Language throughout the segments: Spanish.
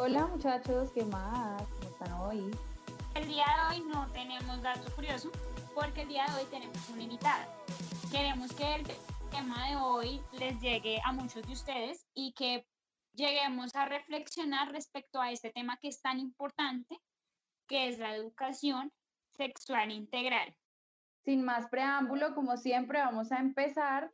Hola muchachos, ¿qué más? ¿Cómo están hoy? El día de hoy no tenemos dato curioso porque el día de hoy tenemos una invitada. Queremos que el tema de hoy les llegue a muchos de ustedes y que lleguemos a reflexionar respecto a este tema que es tan importante, que es la educación sexual integral. Sin más preámbulo, como siempre, vamos a empezar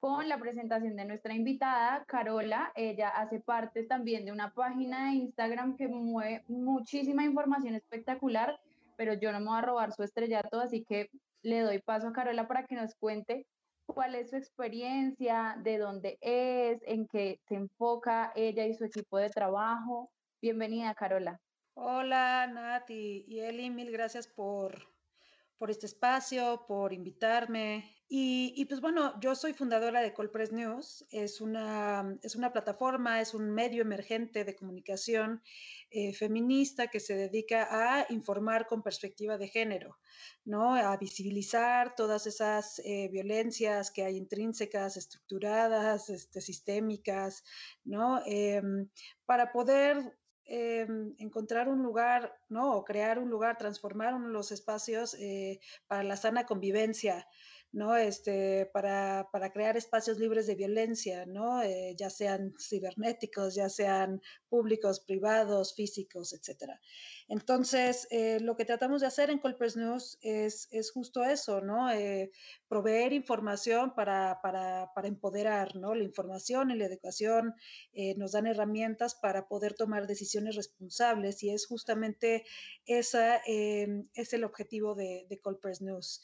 con la presentación de nuestra invitada, Carola. Ella hace parte también de una página de Instagram que mueve muchísima información espectacular, pero yo no me voy a robar su estrellato, así que le doy paso a Carola para que nos cuente cuál es su experiencia, de dónde es, en qué se enfoca ella y su equipo de trabajo. Bienvenida, Carola. Hola, Nati y Eli, mil gracias por, por este espacio, por invitarme. Y, pues bueno, yo soy fundadora de Colpress News. Es una, es una plataforma, es un medio emergente de comunicación eh, feminista que se dedica a informar con perspectiva de género, ¿no? A visibilizar todas esas eh, violencias que hay intrínsecas, estructuradas, este, sistémicas, ¿no? Em, para poder em, encontrar un lugar, ¿no? O crear un lugar, transformar los espacios eh, para la sana convivencia ¿no? Este, para, para, crear espacios libres de violencia, ¿no? Eh, ya sean cibernéticos, ya sean públicos, privados, físicos, etc. Entonces, eh, lo que tratamos de hacer en Colpers News es, es justo eso, ¿no? Eh, proveer información para, para, para, empoderar, ¿no? La información y la educación nos dan herramientas para poder tomar decisiones responsables y es justamente esa, es el objetivo de, de Colpers News.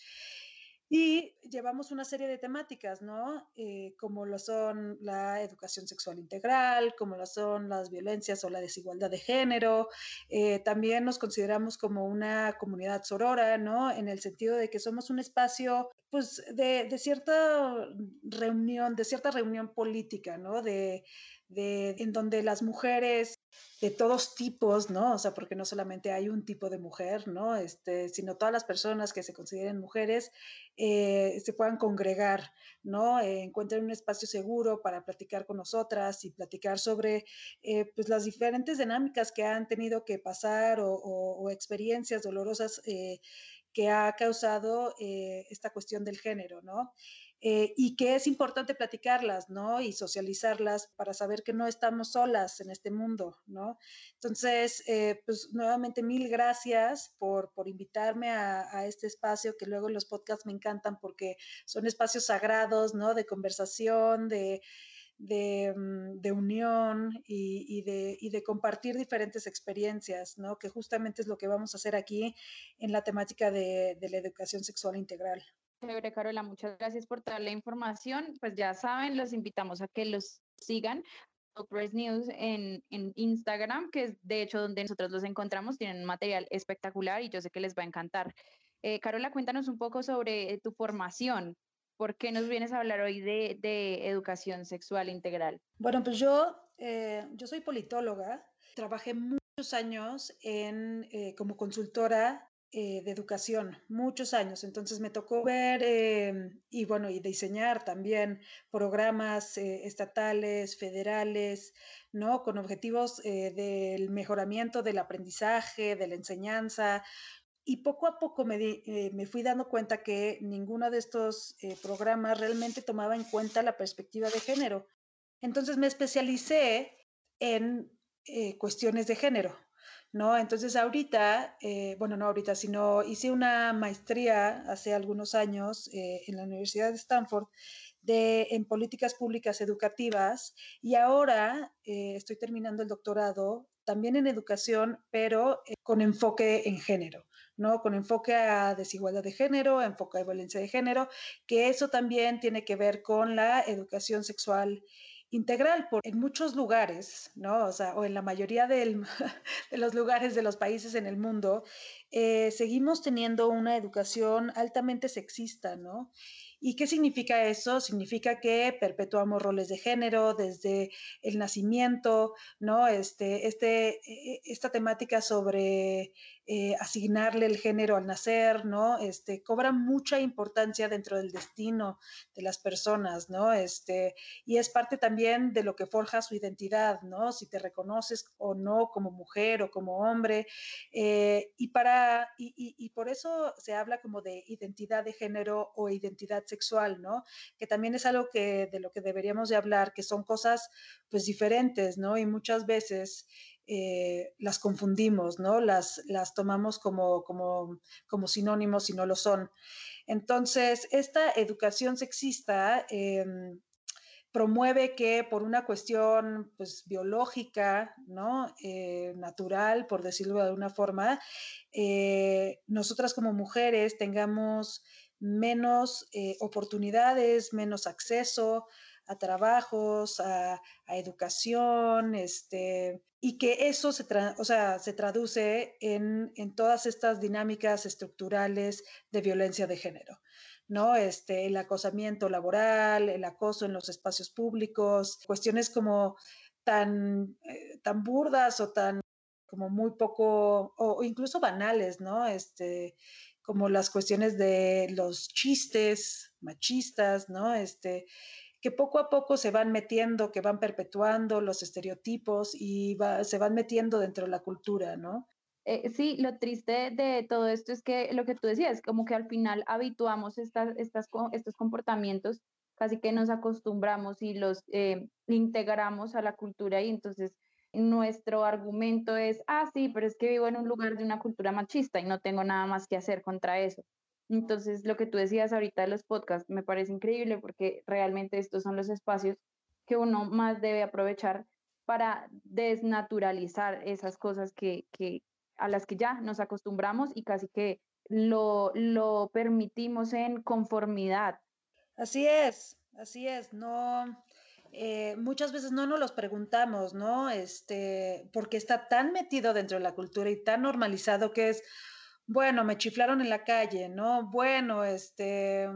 Y llevamos una serie de temáticas, ¿no? Eh, como lo son la educación sexual integral, como lo son las violencias o la desigualdad de género. Eh, también nos consideramos como una comunidad sorora, ¿no? En el sentido de que somos un espacio, pues, de, de cierta reunión, de cierta reunión política, ¿no? De, de, en donde las mujeres de todos tipos, ¿no? O sea, porque no solamente hay un tipo de mujer, ¿no? Este, sino todas las personas que se consideren mujeres eh, se puedan congregar, ¿no? Eh, encuentren un espacio seguro para platicar con nosotras y platicar sobre eh, pues las diferentes dinámicas que han tenido que pasar o, o experiencias dolorosas que ha causado esta cuestión del género, ¿no? Eh, y que es importante platicarlas, ¿no? Y socializarlas para saber que no estamos solas en este mundo, ¿no? Entonces, eh, pues nuevamente mil gracias por, por invitarme a, a, este espacio, que luego los podcasts me encantan porque son espacios sagrados, ¿no? De conversación, de... De, mm, de, unión y, y, de, y, de, compartir diferentes experiencias, ¿no? que justamente es lo que vamos a hacer aquí en la temática de, de la educación sexual integral. Chévere, Carola, muchas gracias por toda la información. Pues ya saben, los invitamos a que los sigan. Press News en, en, Instagram, que es de hecho donde nosotros los encontramos, tienen un material espectacular y yo sé que les va a encantar. Eh, Carola, cuéntanos un poco sobre tu formación. ¿Por qué nos vienes a hablar hoy de, de educación sexual integral? Bueno, pues yo, eh, yo soy politóloga, trabajé muchos años en, eh, como consultora eh, de educación, muchos años. Entonces me tocó ver eh, y bueno, y diseñar también programas eh, estatales, federales, ¿no? Con objetivos eh, del mejoramiento del aprendizaje, de la enseñanza. Y poco a poco me, me fui dando cuenta que ninguno de estos programas realmente tomaba en cuenta la perspectiva de género. Entonces me especialicé en cuestiones de género, ¿no? Entonces ahorita, eh, bueno, no ahorita, sino hice una maestría hace algunos años eh, en la Universidad de Stanford de, en políticas públicas educativas y ahora eh, estoy terminando el doctorado también en educación, pero con enfoque en género, ¿no? Con enfoque a desigualdad de género, enfoque a violencia de género, que eso también tiene que ver con la educación sexual integral, porque en muchos lugares, ¿no? O sea, o en la mayoría de los lugares de los países en el mundo, eh, seguimos teniendo una educación altamente sexista, ¿no? ¿Y qué significa eso? Significa que perpetuamos roles de género desde el nacimiento, ¿no? Este, este, e, esta temática sobre eh, asignarle el género al nacer, ¿no? Este, cobra mucha importancia dentro del destino de las personas, ¿no? Este, y es parte también de lo que forja su identidad, ¿no? Si te reconoces o no como mujer o como hombre. Eh, y, para, y, y, por eso se habla como de identidad de género o identidad sexual, ¿no? Que también es algo que, de lo que deberíamos de hablar, que son cosas pues diferentes, ¿no? Y muchas veces eh, las confundimos, ¿no? Las, las tomamos como, como, como sinónimos y no lo son. Entonces, esta educación sexista em, promueve que por una cuestión pues, biológica, ¿no? Eh, natural, por decirlo de alguna forma, eh, nosotras como mujeres tengamos menos oportunidades, menos acceso a trabajos, a, educación, este, y que eso se, o sea, se traduce en, en, todas estas dinámicas estructurales de violencia de género. ¿no? Este, el acosamiento laboral, el acoso en los espacios públicos, cuestiones como tan, eh, tan burdas o tan como muy poco, o, incluso banales, ¿no? Este, como las cuestiones de los chistes machistas, ¿no? Este, que poco a poco se van metiendo, que van perpetuando los estereotipos y se van metiendo dentro de la cultura, ¿no? Eh, sí, lo triste de todo esto es que lo que tú decías, como que al final habituamos estas, estos comportamientos, casi que nos acostumbramos y los eh, integramos a la cultura y entonces nuestro argumento es, ah, sí, pero es que vivo en un lugar de una cultura machista y no tengo nada más que hacer contra eso. Entonces, lo que tú decías ahorita de los podcasts me parece increíble porque realmente estos son los espacios que uno más debe aprovechar para desnaturalizar esas cosas que, que a las que ya nos acostumbramos y casi que lo, lo permitimos en conformidad. Así es, así es, no, eh, muchas veces no nos los preguntamos, ¿no? Este, porque está tan metido dentro de la cultura y tan normalizado que es, bueno, me chiflaron en la calle, ¿no? Bueno, este,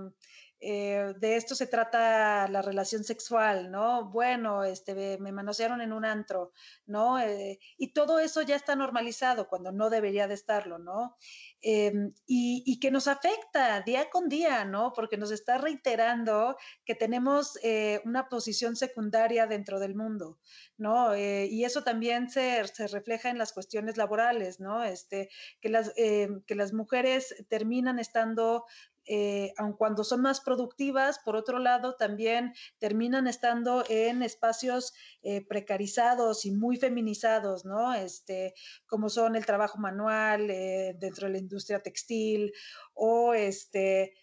eh, de esto se trata la relación sexual, ¿no? Bueno, este, me manosearon en un antro, ¿no? Eh, y todo eso ya está normalizado cuando no debería de estarlo, ¿no? Em, y, que nos afecta día con día, ¿no? Porque nos está reiterando que tenemos eh, una posición secundaria dentro del mundo, ¿no? y eso también se, se, refleja en las cuestiones laborales, ¿no? Este, que, las, que las mujeres terminan estando eh, aun cuando son más productivas, por otro lado, también terminan estando en espacios eh, precarizados y muy feminizados, ¿no? Este, como son el trabajo manual eh, dentro de la industria textil o este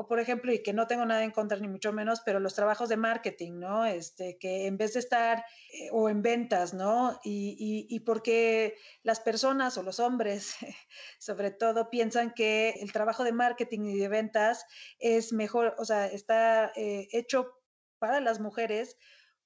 o por ejemplo, y que no tengo nada en contra ni mucho menos, pero los trabajos de marketing, ¿no? Este, que en vez de estar eh, o en ventas, ¿no? Y, y, porque las personas o los hombres, sobre todo, piensan que el trabajo de marketing y de ventas es mejor, o sea, está eh, hecho para las mujeres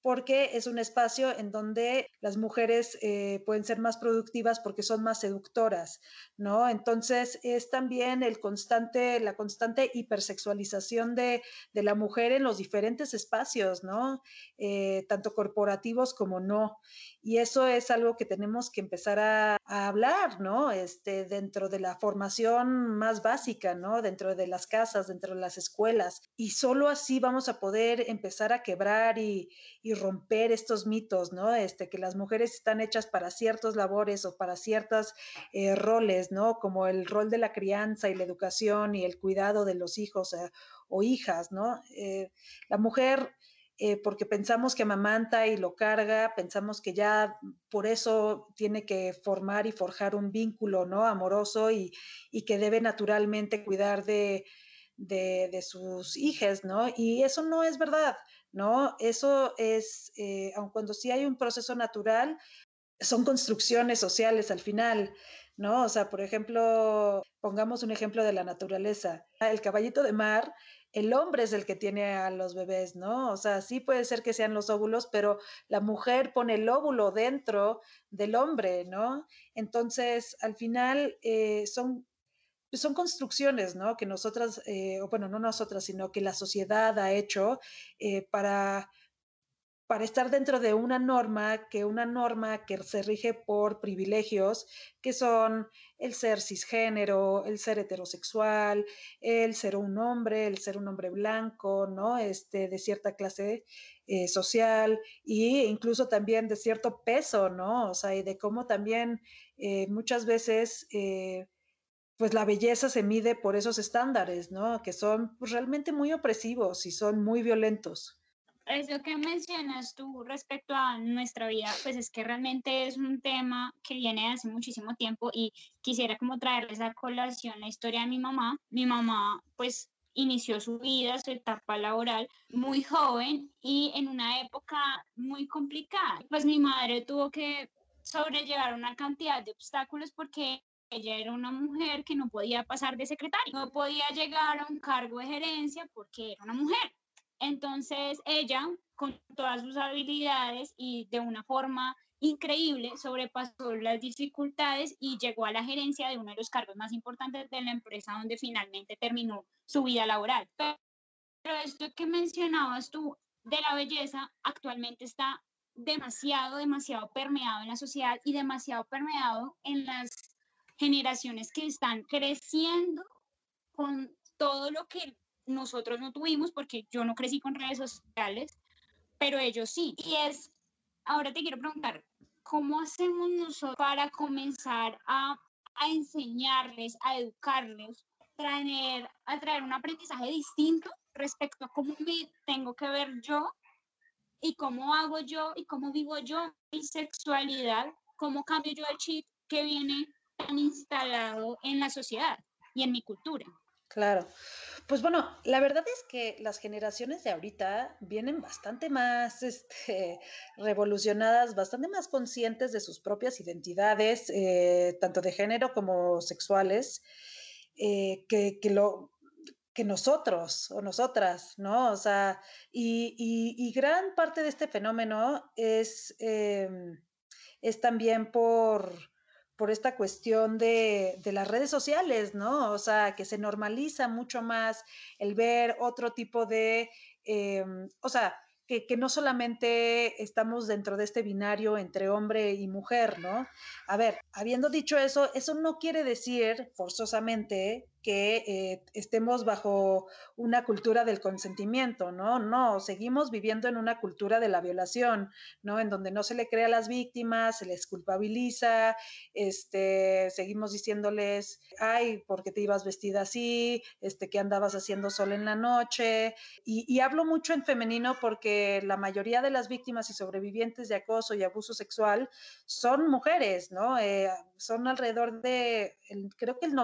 porque es un espacio en donde las mujeres eh, pueden ser más productivas porque son más seductoras, ¿no? Entonces es también el constante, la constante hipersexualización de, de la mujer en los diferentes espacios, ¿no? Eh, tanto corporativos como no. Y eso es algo que tenemos que empezar a, a, hablar, ¿no? Este, dentro de la formación más básica, ¿no? Dentro de las casas, dentro de las escuelas. Y solo así vamos a poder empezar a quebrar y, y romper estos mitos, ¿no? Este, que las mujeres están hechas para ciertos labores o para ciertos eh, roles, ¿no? Como el rol de la crianza y la educación y el cuidado de los hijos eh, o hijas, ¿no? Eh, la mujer porque pensamos que amamanta y lo carga, pensamos que ya por eso tiene que formar y forjar un vínculo ¿no? amoroso y, que debe naturalmente cuidar de, sus hijas, ¿no? Y eso no es verdad, ¿no? Eso es, eh, aun cuando sí hay un proceso natural, son construcciones sociales al final, ¿no? O sea, por ejemplo, pongamos un ejemplo de la naturaleza. El caballito de mar el hombre es el que tiene a los bebés, ¿no? O sea, sí puede ser que sean los óvulos, pero la mujer pone el óvulo dentro del hombre, ¿no? Entonces, al final eh, son, pues, son construcciones, ¿no? Que nosotras, eh, o bueno, no nosotras, sino que la sociedad ha hecho eh, para para estar dentro de una norma, que una norma que se rige por privilegios, que son el ser cisgénero, el ser heterosexual, el ser un hombre, el ser un hombre blanco, ¿no? Este, de cierta clase eh, social e incluso también de cierto peso, ¿no? O sea, y de cómo también muchas veces... pues la belleza se mide por esos estándares, ¿no? Que son pues, realmente muy opresivos y son muy violentos. Eso que mencionas tú respecto a nuestra vida, pues es que realmente es un tema que viene de hace muchísimo tiempo y quisiera como traerles a colación la historia de mi mamá. Mi mamá, pues inició su vida, su etapa laboral muy joven y en una época muy complicada. Pues mi madre tuvo que sobrellevar una cantidad de obstáculos porque ella era una mujer que no podía pasar de secretaria, no podía llegar a un cargo de gerencia porque era una mujer. Entonces ella, con todas sus habilidades y de una forma increíble, sobrepasó las dificultades y llegó a la gerencia de uno de los cargos más importantes de la empresa donde finalmente terminó su vida laboral. Pero esto que mencionabas tú de la belleza actualmente está demasiado, demasiado permeado en la sociedad y demasiado permeado en las generaciones que están creciendo con todo lo que nosotros no tuvimos, porque yo no crecí con redes sociales, pero ellos sí. Y es, ahora te quiero preguntar, ¿cómo hacemos nosotros para comenzar a, a enseñarles, a educarles, traer, a traer un aprendizaje distinto respecto a cómo me tengo que ver yo y cómo hago yo y cómo vivo yo mi sexualidad, cómo cambio yo el chip que viene tan instalado en la sociedad y en mi cultura. Claro. Pues bueno, la verdad es que las generaciones de ahorita vienen bastante más este, revolucionadas, bastante más conscientes de sus propias identidades, eh, tanto de género como sexuales, eh, que, lo, que nosotros o nosotras, ¿no? O sea, y, gran parte de este fenómeno es, em, es también por por esta cuestión de, las redes sociales, ¿no? O sea, que se normaliza mucho más el ver otro tipo de, em, o sea, que, que, no solamente estamos dentro de este binario entre hombre y mujer, ¿no? A ver, habiendo dicho eso, eso no quiere decir forzosamente que eh, estemos bajo una cultura del consentimiento, ¿no? No, seguimos viviendo en una cultura de la violación, ¿no? En donde no se le cree a las víctimas, se les culpabiliza, este, seguimos diciéndoles, ay, ¿por qué te ibas vestida así? Este, ¿qué andabas haciendo sola en la noche? Y, y hablo mucho en femenino porque la mayoría de las víctimas y sobrevivientes de acoso y abuso sexual son mujeres, ¿no? Eh, son alrededor de, creo que el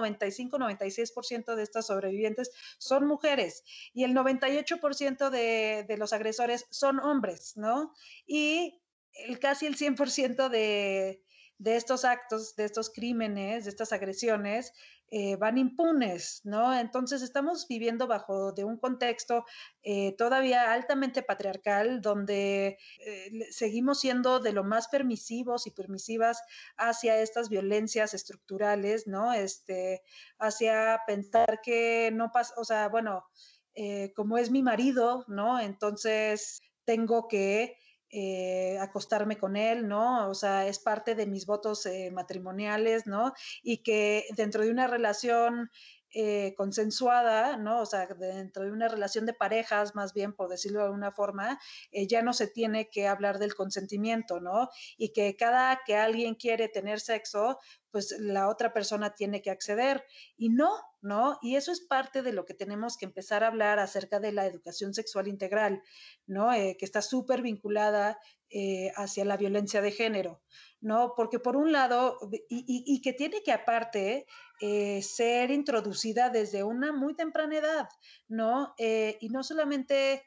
95-96% de estas sobrevivientes son mujeres y el 98% de, de los agresores son hombres, ¿no? Y el, casi el 100% de, de estos actos, de estos crímenes, de estas agresiones, eh, van impunes, ¿no? Entonces estamos viviendo bajo de un contexto eh, todavía altamente patriarcal, donde eh, seguimos siendo de lo más permisivos y permisivas hacia estas violencias estructurales, ¿no? Este, hacia pensar que no pasa, o sea, bueno, como es mi marido, ¿no? Entonces tengo que eh, acostarme con él, ¿no? O sea, es parte de mis votos eh, matrimoniales, ¿no? Y que dentro de una relación eh, consensuada, ¿no? O sea, dentro de una relación de parejas, más bien, por decirlo de alguna forma, ya no se tiene que hablar del consentimiento, ¿no? Y que cada que alguien quiere tener sexo, pues la otra persona tiene que acceder. Y no, ¿no? Y eso es parte de lo que tenemos que empezar a hablar acerca de la educación sexual integral, ¿no? Eh, que está súper vinculada eh, hacia la violencia de género, ¿no? Porque por un lado, y, que tiene que aparte eh, ser introducida desde una muy temprana edad, ¿no? y no solamente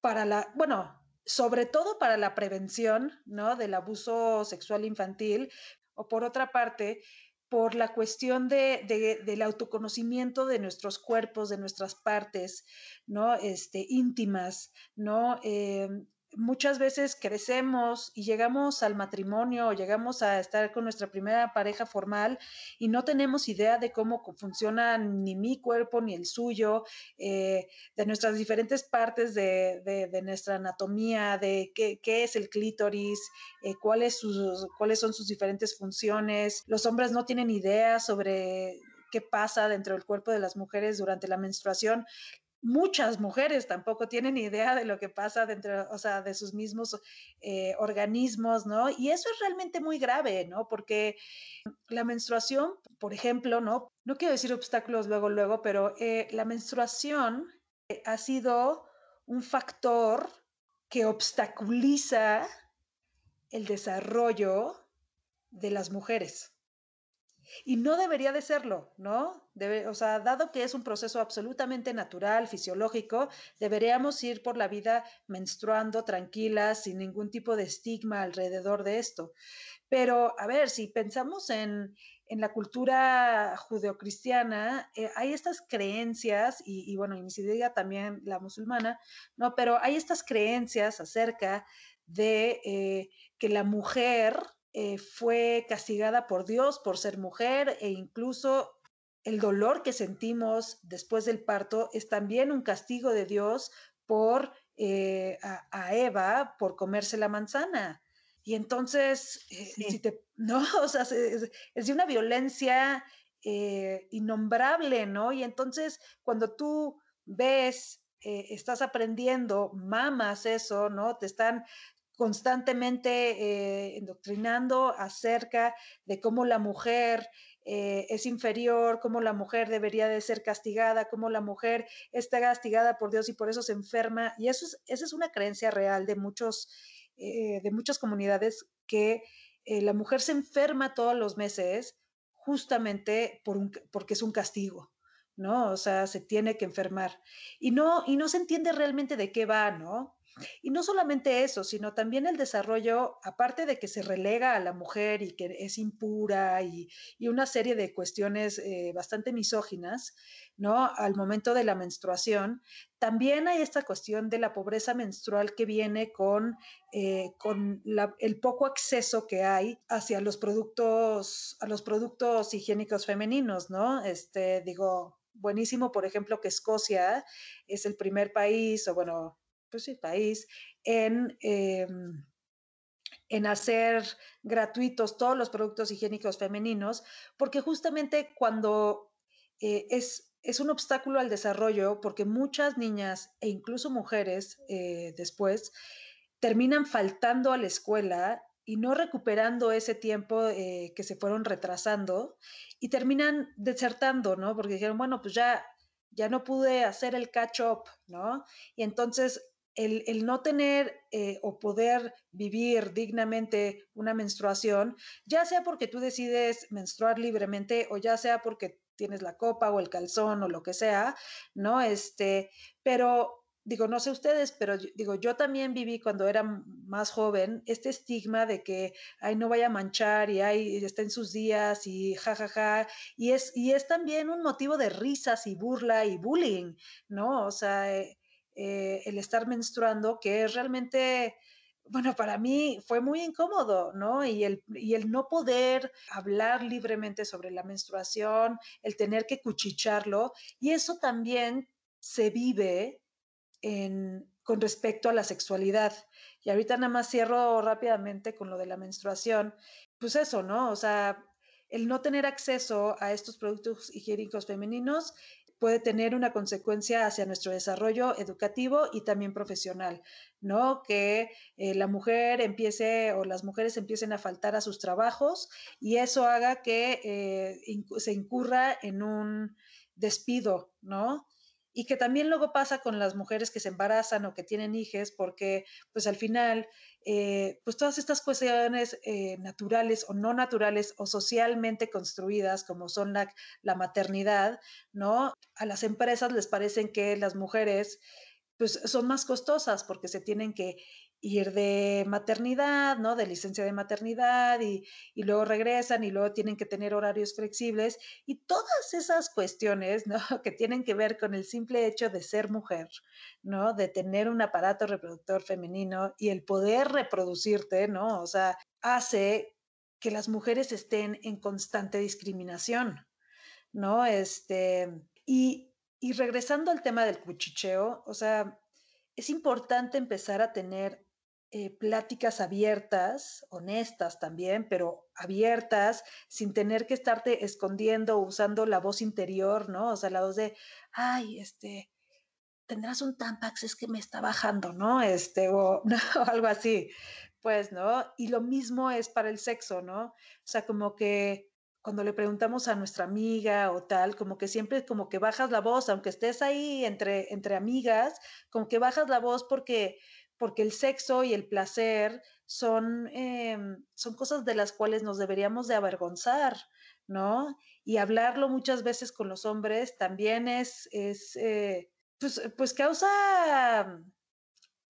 para la, bueno, sobre todo para la prevención, ¿no? Del abuso sexual infantil, o por otra parte, por la cuestión de, del autoconocimiento de nuestros cuerpos, de nuestras partes, ¿no? Este, íntimas, ¿no? Eh, muchas veces crecemos y llegamos al matrimonio o llegamos a estar con nuestra primera pareja formal y no tenemos idea de cómo funciona ni mi cuerpo ni el suyo, eh, de nuestras diferentes partes de, nuestra anatomía, de qué, es el clítoris, eh, sus, cuáles son sus diferentes funciones. Los hombres no tienen idea sobre qué pasa dentro del cuerpo de las mujeres durante la menstruación muchas mujeres tampoco tienen idea de lo que pasa dentro, o sea, de sus mismos eh, organismos, ¿no? Y eso es realmente muy grave, ¿no? Porque la menstruación, por ejemplo, ¿no? No quiero decir obstáculos luego, luego, pero eh, la menstruación eh, ha sido un factor que obstaculiza el desarrollo de las mujeres. Y no debería de serlo, ¿no? O sea, dado que es un proceso absolutamente natural, fisiológico, deberíamos ir por la vida menstruando tranquilas, sin ningún tipo de estigma alrededor de esto. Pero, a ver, si pensamos en, en la cultura judeocristiana, eh, hay estas creencias, y, bueno, y siquiera también la musulmana, ¿no? Pero hay estas creencias acerca de eh, que la mujer eh, fue castigada por Dios por ser mujer e incluso el dolor que sentimos después del parto es también un castigo de Dios por eh, a, Eva por comerse la manzana. Y entonces, eh, si te, no, o sea, es, de una violencia innombrable, ¿no? Y entonces, cuando tú ves estás aprendiendo, mamas eso, ¿no? Te están constantemente eh, endoctrinando acerca de cómo la mujer eh, es inferior, cómo la mujer debería de ser castigada, cómo la mujer está castigada por Dios y por eso se enferma. Y eso es, esa es una creencia real de, muchos, eh, de muchas comunidades que la mujer se enferma todos los meses justamente por un, porque es un castigo. ¿no? O sea, se tiene que enfermar. Y no, y no se entiende realmente de qué va, ¿no? Y no solamente eso, sino también el desarrollo, aparte de que se relega a la mujer y que es impura y, una serie de cuestiones eh, bastante misóginas, ¿no? Al momento de la menstruación, también hay esta cuestión de la pobreza menstrual que viene con, eh, con el poco acceso que hay hacia los productos, a los productos higiénicos femeninos, ¿no? Este, digo, buenísimo, por ejemplo, que Escocia es el primer país, o bueno, sí, país, en, em, en hacer gratuitos todos los productos higiénicos femeninos, porque justamente cuando eh, es, es un obstáculo al desarrollo, porque muchas niñas e incluso mujeres eh, después terminan faltando a la escuela y no recuperando ese tiempo eh, que se fueron retrasando y terminan desertando, ¿no? Porque dijeron, bueno, pues ya, ya no pude hacer el catch up, ¿no? Y entonces el, no tener eh, o poder vivir dignamente una menstruación, ya sea porque tú decides menstruar libremente o ya sea porque tienes la copa o el calzón o lo que sea, ¿no? Este, pero digo, no sé ustedes, pero digo, yo también viví cuando era más joven este estigma de que, ay, no vaya a manchar y ay, está en sus días y jajaja, ja, ja, y es, y es también un motivo de risas y burla y bullying, ¿no? O sea, eh, eh, el estar menstruando, que es realmente, bueno, para mí fue muy incómodo, ¿no? Y el, y el no poder hablar libremente sobre la menstruación, el tener que cuchicharlo, y eso también se vive en, con respecto a la sexualidad. Y ahorita nada más cierro rápidamente con lo de la menstruación. Pues eso, ¿no? O sea, el no tener acceso a estos productos higiénicos femeninos puede tener una consecuencia hacia nuestro desarrollo educativo y también profesional, ¿no? Que eh, la mujer empiece o las mujeres empiecen a faltar a sus trabajos y eso haga que eh, se incurra en un despido, ¿no? Y que también luego pasa con las mujeres que se embarazan o que tienen hijos, porque pues al final, eh, pues todas estas cuestiones eh, naturales o no naturales o socialmente construidas, como son la, la maternidad, ¿no? A las empresas les parecen que las mujeres pues son más costosas porque se tienen que ir de maternidad, ¿no? De licencia de maternidad y, luego regresan y luego tienen que tener horarios flexibles y todas esas cuestiones, ¿no? Que tienen que ver con el simple hecho de ser mujer, ¿no? De tener un aparato reproductor femenino y el poder reproducirte, ¿no? O sea, hace que las mujeres estén en constante discriminación, ¿no? Este, y, y regresando al tema del cuchicheo, o sea, es importante empezar a tener eh, pláticas abiertas, honestas también, pero abiertas, sin tener que estarte escondiendo usando la voz interior, ¿no? O sea, la voz de, ay, este, tendrás un Tampax, es que me está bajando, ¿no? Este, o, o algo así, pues, ¿no? Y lo mismo es para el sexo, ¿no? O sea, como que cuando le preguntamos a nuestra amiga o tal, como que siempre como que bajas la voz, aunque estés ahí entre, entre amigas, como que bajas la voz porque, porque el sexo y el placer son, em, son cosas de las cuales nos deberíamos de avergonzar, ¿no? Y hablarlo muchas veces con los hombres también es, es eh, pues, pues causa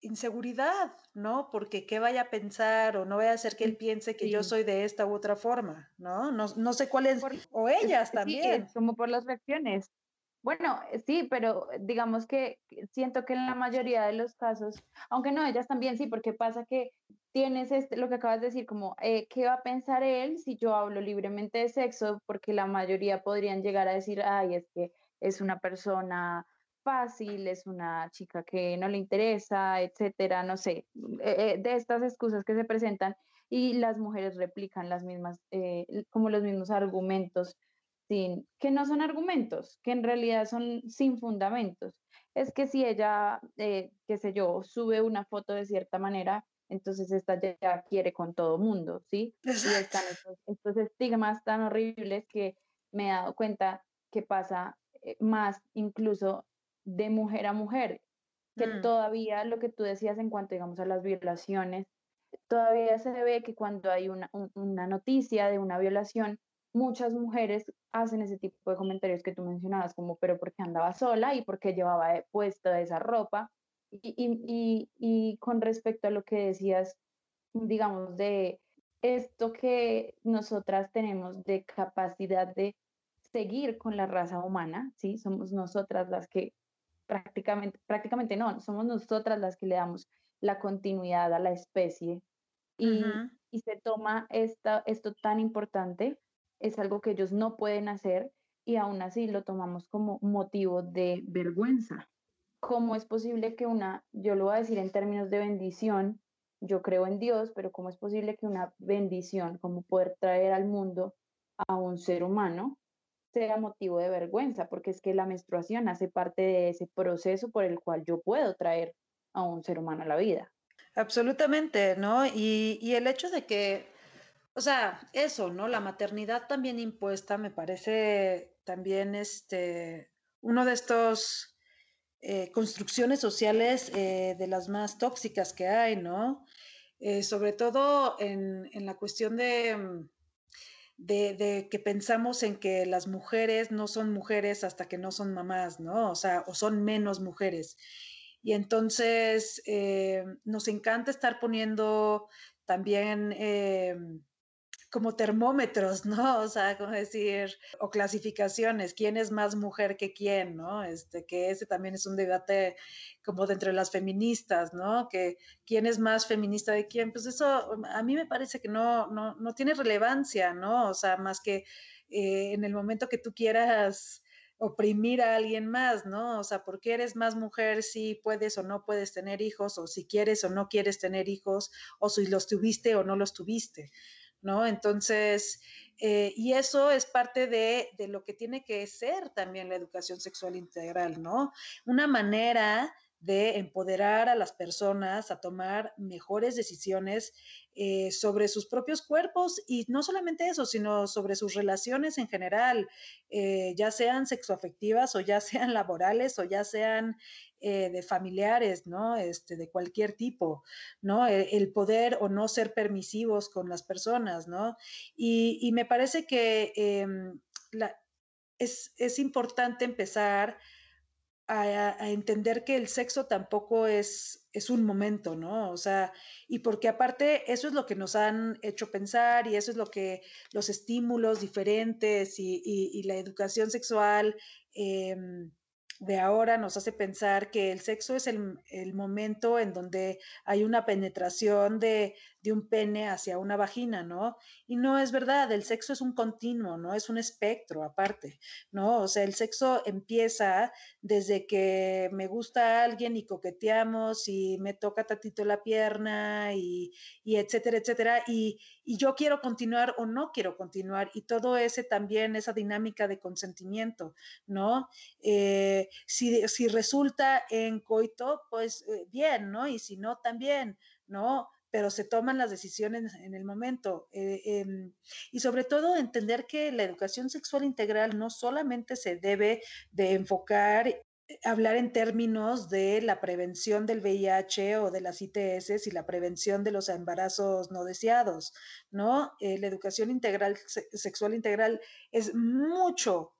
inseguridad, ¿no? Porque qué vaya a pensar o no vaya a hacer que él piense que yo soy de esta u otra forma, ¿no? No, no sé cuál es, o ellas también. como por las reacciones. Bueno, eh, sí, pero digamos que siento que en la mayoría de los casos, aunque no, ellas también sí, porque pasa que tienes este, lo que acabas de decir, como, eh, ¿qué va a pensar él si yo hablo libremente de sexo? Porque la mayoría podrían llegar a decir, ay, es que es una persona fácil, es una chica que no le interesa, etcétera, no sé, eh, eh, de estas excusas que se presentan y las mujeres replican las mismas, eh, como los mismos argumentos, sin, que no son argumentos, que en realidad son sin fundamentos. Es que si ella, qué sé yo, sube una foto de cierta manera, entonces esta ya, quiere con todo mundo, ¿sí? Y están estos, estos estigmas tan horribles que me he dado cuenta que pasa más incluso de mujer a mujer, que mm. todavía lo que tú decías en cuanto, digamos, a las violaciones, todavía se ve que cuando hay una, una noticia de una violación, muchas mujeres hacen ese tipo de comentarios que tú mencionabas, como, pero ¿por qué andaba sola y por qué llevaba puesta esa ropa? Y, y, y, con respecto a lo que decías, digamos, de esto que nosotras tenemos de capacidad de seguir con la raza humana, ¿sí? Somos nosotras las que prácticamente, prácticamente no, somos nosotras las que le damos la continuidad a la especie y, y se toma esta, esto tan importante, es algo que ellos no pueden hacer y aún así lo tomamos como motivo de vergüenza. ¿Cómo es posible que una, yo lo voy a decir en términos de bendición, yo creo en Dios, pero cómo es posible que una bendición, como poder traer al mundo a un ser humano, sea motivo de vergüenza, porque es que la menstruación hace parte de ese proceso por el cual yo puedo traer a un ser humano a la vida. Absolutamente, ¿no? Y, y el hecho de que, o sea, eso, ¿no? La maternidad también impuesta me parece también este, uno de estos eh, construcciones sociales eh, de las más tóxicas que hay, ¿no? Eh, sobre todo en, en la cuestión de mm, de, que pensamos en que las mujeres no son mujeres hasta que no son mamás, ¿no? O sea, o son menos mujeres. Y entonces nos encanta estar poniendo también eh, como termómetros, ¿no? O sea, como decir, o clasificaciones, quién es más mujer que quién, ¿no? Este, que ese también es un debate como de entre las feministas, ¿no? Que quién es más feminista de quién, pues eso a mí me parece que no, no, no tiene relevancia, ¿no? O sea, más que eh, en el momento que tú quieras oprimir a alguien más, ¿no? O sea, ¿por qué eres más mujer si puedes o no puedes tener hijos, o si quieres o no quieres tener hijos, o si los tuviste o no los tuviste. ¿No? Entonces, eh, y eso es parte de, de, lo que tiene que ser también la educación sexual integral, ¿no? Una manera de empoderar a las personas a tomar mejores decisiones eh, sobre sus propios cuerpos y no solamente eso, sino sobre sus relaciones en general, eh, ya sean sexoafectivas o ya sean laborales o ya sean eh, de familiares, ¿no? Este, de cualquier tipo, ¿no? E, el, poder o no ser permisivos con las personas, ¿no? Y, y me parece que em, la, es, es importante empezar a, entender que el sexo tampoco es, es un momento, ¿no? O sea, y porque aparte eso es lo que nos han hecho pensar y eso es lo que los estímulos diferentes y, la educación sexual em, de ahora nos hace pensar que el sexo es el, el momento en donde hay una penetración de, de, un pene hacia una vagina, ¿no? Y no es verdad, el sexo es un continuo, ¿no? Es un espectro aparte, ¿no? O sea, el sexo empieza desde que me gusta alguien y coqueteamos y me toca tatito la pierna y, y etcétera, etcétera, y, y yo quiero continuar o no quiero continuar y todo ese también, esa dinámica de consentimiento, ¿no? Eh, si, si resulta en coito, pues eh, bien, ¿no? Y si no, también, ¿no? Pero se toman las decisiones en el momento. Eh, em, y sobre todo entender que la educación sexual integral no solamente se debe de enfocar, eh, hablar en términos de la prevención del VIH o de las ITS y la prevención de los embarazos no deseados, ¿no? la educación integral, sexual integral es mucho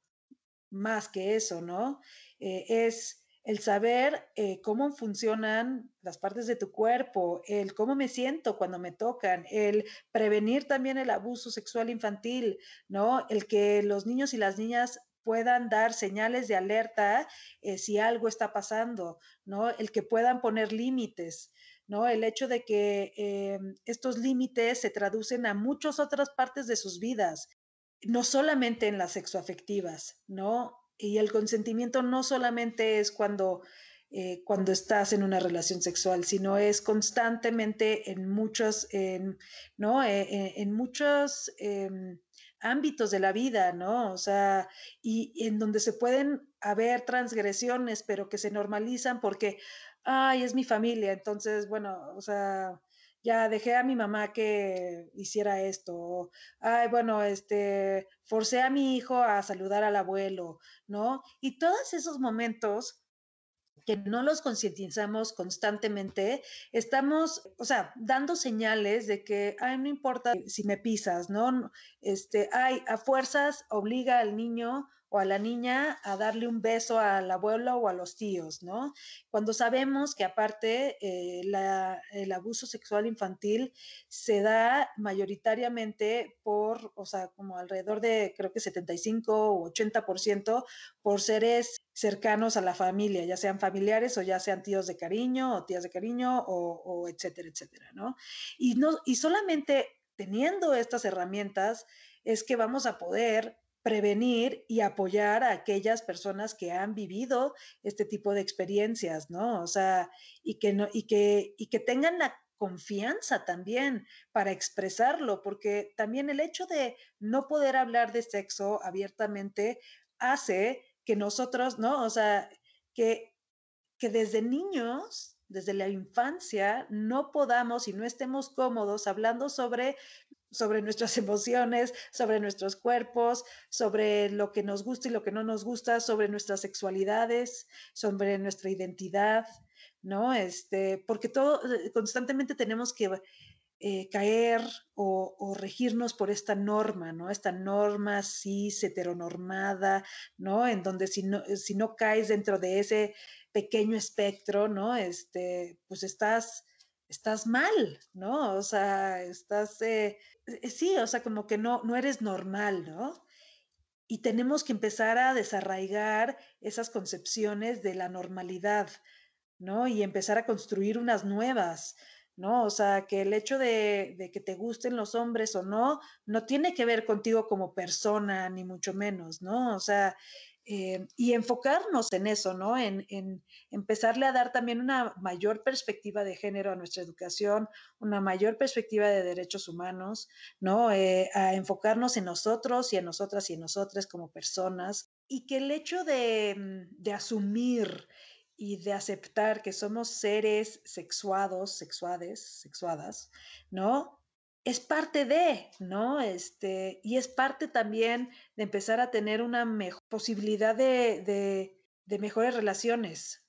más que eso, ¿no? Eh, es el saber eh, cómo funcionan las partes de tu cuerpo, el cómo me siento cuando me tocan, el prevenir también el abuso sexual infantil, ¿no? El que los niños y las niñas puedan dar señales de alerta eh, si algo está pasando, ¿no? El que puedan poner límites, ¿no? El hecho de que estos límites se traducen a muchas otras partes de sus vidas, no solamente en las sexoafectivas, ¿no? Y el consentimiento no solamente es cuando, eh, cuando estás en una relación sexual, sino es constantemente en muchos, en, ¿no? Eh, eh, en muchos em, ámbitos de la vida, ¿no? O sea, y, y en donde se pueden haber transgresiones, pero que se normalizan porque, ay, es mi familia, entonces, bueno, o sea, ya dejé a mi mamá que hiciera esto, ay, bueno, este, forcé a mi hijo a saludar al abuelo, ¿no? Y todos esos momentos que no los concientizamos constantemente, estamos, o sea, dando señales de que, ay, no importa si me pisas, ¿no? Este, ay, a fuerzas obliga al niño o a la niña a darle un beso al abuelo o a los tíos, ¿no? Cuando sabemos que aparte eh, el abuso sexual infantil se da mayoritariamente por, o sea, como alrededor de creo que 75 o 80% por seres cercanos a la familia, ya sean familiares o ya sean tíos de cariño o tías de cariño o, o etcétera, etcétera, ¿no? Y, no, y solamente teniendo estas herramientas es que vamos a poder prevenir y apoyar a aquellas personas que han vivido este tipo de experiencias, ¿no? O sea, y que, no, y que, y que tengan la confianza también para expresarlo, porque también el hecho de no poder hablar de sexo abiertamente hace que nosotros, ¿no? O sea, que, que desde niños, desde la infancia, no podamos y no estemos cómodos hablando sobre sobre nuestras emociones, sobre nuestros cuerpos, sobre lo que nos gusta y lo que no nos gusta, sobre nuestras sexualidades, sobre nuestra identidad, ¿no? Este, porque todo, eh, constantemente tenemos que eh, caer o, regirnos por esta norma, ¿no? Esta norma cis, heteronormada, ¿no? En donde si no, si no caes dentro de ese pequeño espectro, ¿no? Este, pues estás estás mal, ¿no? O sea, estás, eh, eh, sí, o sea, como que no, no eres normal, ¿no? Y tenemos que empezar a desarraigar esas concepciones de la normalidad, ¿no? Y empezar a construir unas nuevas, ¿no? O sea, que el hecho de, de, que te gusten los hombres o no, no tiene que ver contigo como persona, ni mucho menos, ¿no? O sea, eh, y enfocarnos en eso, ¿no? En, en, empezarle a dar también una mayor perspectiva de género a nuestra educación, una mayor perspectiva de derechos humanos, ¿no? Eh, a enfocarnos en nosotros y en nosotras y en nosotras como personas. Y que el hecho de, mm, de asumir y de aceptar que somos seres sexuados, sexuades, sexuadas, ¿no? Es parte de, ¿no? Este, y es parte también de empezar a tener una mejor posibilidad de, de, mejores relaciones.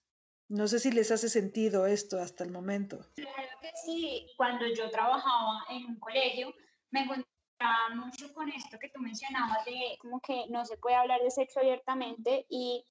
No sé si les hace sentido esto hasta el momento. Claro que sí. Cuando yo trabajaba en un colegio, me encontraba mucho con esto que tú mencionabas de como que no se puede hablar de sexo abiertamente y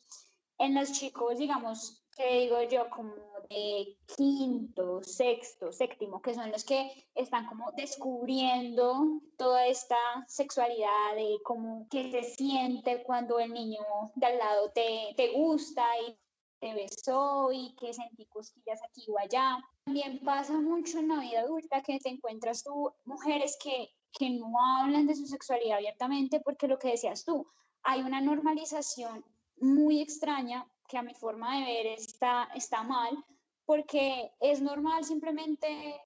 en los chicos, digamos, que digo yo, como de quinto, sexto, séptimo, que son los que están como descubriendo toda esta sexualidad de cómo que se siente cuando el niño de al lado te, te gusta y te besó y que sentí cosquillas aquí o allá. También pasa mucho en la vida adulta que te encuentras tú mujeres que, que no hablan de su sexualidad abiertamente porque lo que decías tú, hay una normalización muy extraña que a mi forma de ver está, está mal, porque es normal simplemente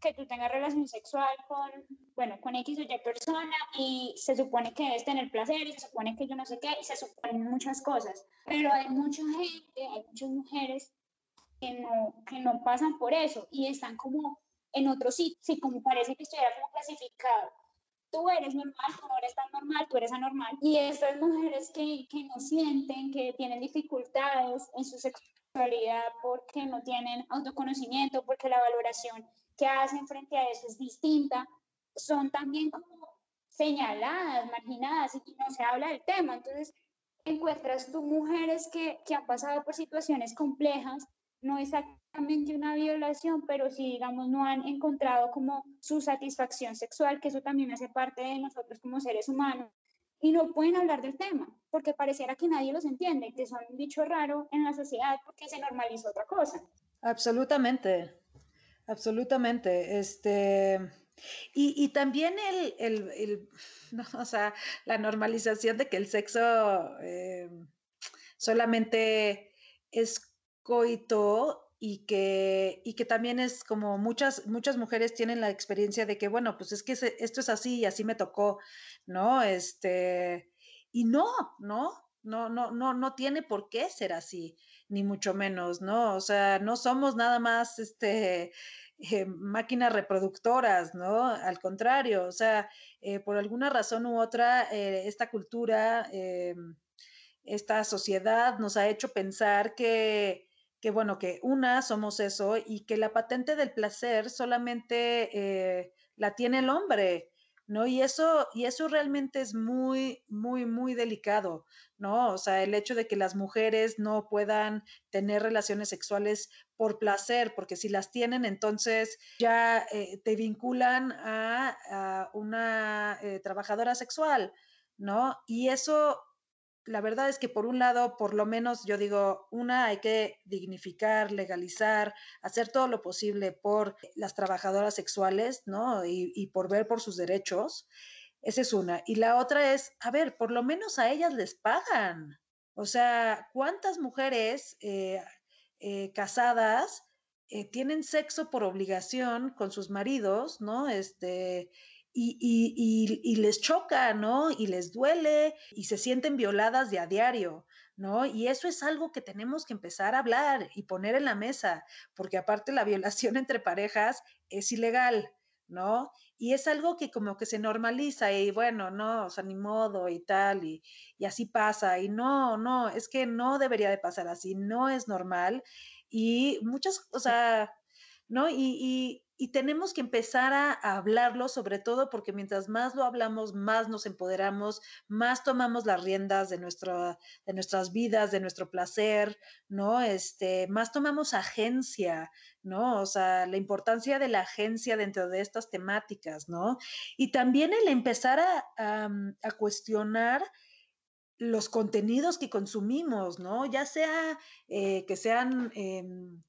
que tú tengas relación sexual con, bueno, con X o Y persona y se supone que debes tener placer y se supone que yo no sé qué y se suponen muchas cosas, pero hay mucha gente, hay muchas mujeres que no, que no pasan por eso y están como en otro sitio, sí, como parece que estuviera como clasificado tú eres normal, tú no eres tan normal, tú eres anormal. Y estas mujeres que, que no sienten, que tienen dificultades en su sexualidad porque no tienen autoconocimiento, porque la valoración que hacen frente a eso es distinta, son también como señaladas, marginadas y no se habla del tema. Entonces, encuentras tú mujeres que, que han pasado por situaciones complejas no exactamente una violación, pero sí, digamos, no han encontrado como su satisfacción sexual, que eso también hace parte de nosotros como seres humanos, y no pueden hablar del tema, porque pareciera que nadie los entiende, que son un dicho raro en la sociedad porque se normaliza otra cosa. Absolutamente, absolutamente. Este, y, también el, el, o sea, la normalización de que el sexo eh, solamente es coito y que, y que también es como muchas, muchas mujeres tienen la experiencia de que, bueno, pues es que esto es así y así me tocó, ¿no? Este, y no, ¿no? No, no, no, no tiene por qué ser así, ni mucho menos, ¿no? O sea, no somos nada más, este, eh, máquinas reproductoras, ¿no? Al contrario, o sea, eh, por alguna razón u otra, eh, esta cultura, esta sociedad nos ha hecho pensar que, que bueno, que una somos eso y que la patente del placer solamente eh, la tiene el hombre, ¿no? Y eso, y eso realmente es muy, muy, muy delicado, ¿no? O sea, el hecho de que las mujeres no puedan tener relaciones sexuales por placer, porque si las tienen, entonces ya eh, te vinculan a, una eh, trabajadora sexual, ¿no? Y eso la verdad es que por un lado, por lo menos yo digo, una, hay que dignificar, legalizar, hacer todo lo posible por las trabajadoras sexuales, ¿no? Y, por ver por sus derechos. Esa es una. Y la otra es, a ver, por lo menos a ellas les pagan. O sea, ¿cuántas mujeres eh, eh, casadas eh, tienen sexo por obligación con sus maridos, ¿no? Este, y, les choca, ¿no? Y les duele y se sienten violadas de a diario, ¿no? Y eso es algo que tenemos que empezar a hablar y poner en la mesa, porque aparte la violación entre parejas es ilegal, ¿no? Y es algo que como que se normaliza y bueno, no, o sea, ni modo y tal, y, y así pasa, y no, no, es que no debería de pasar así, no es normal. Y muchas, o sea, ¿no? Y, y tenemos que empezar a, hablarlo, sobre todo porque mientras más lo hablamos, más nos empoderamos, más tomamos las riendas de, nuestra, de nuestras vidas, de nuestro placer, ¿no? Este, más tomamos agencia, ¿no? O sea, la importancia de la agencia dentro de estas temáticas, ¿no? Y también el empezar a, a cuestionar los contenidos que consumimos, ¿no? Ya sea eh, que sean em,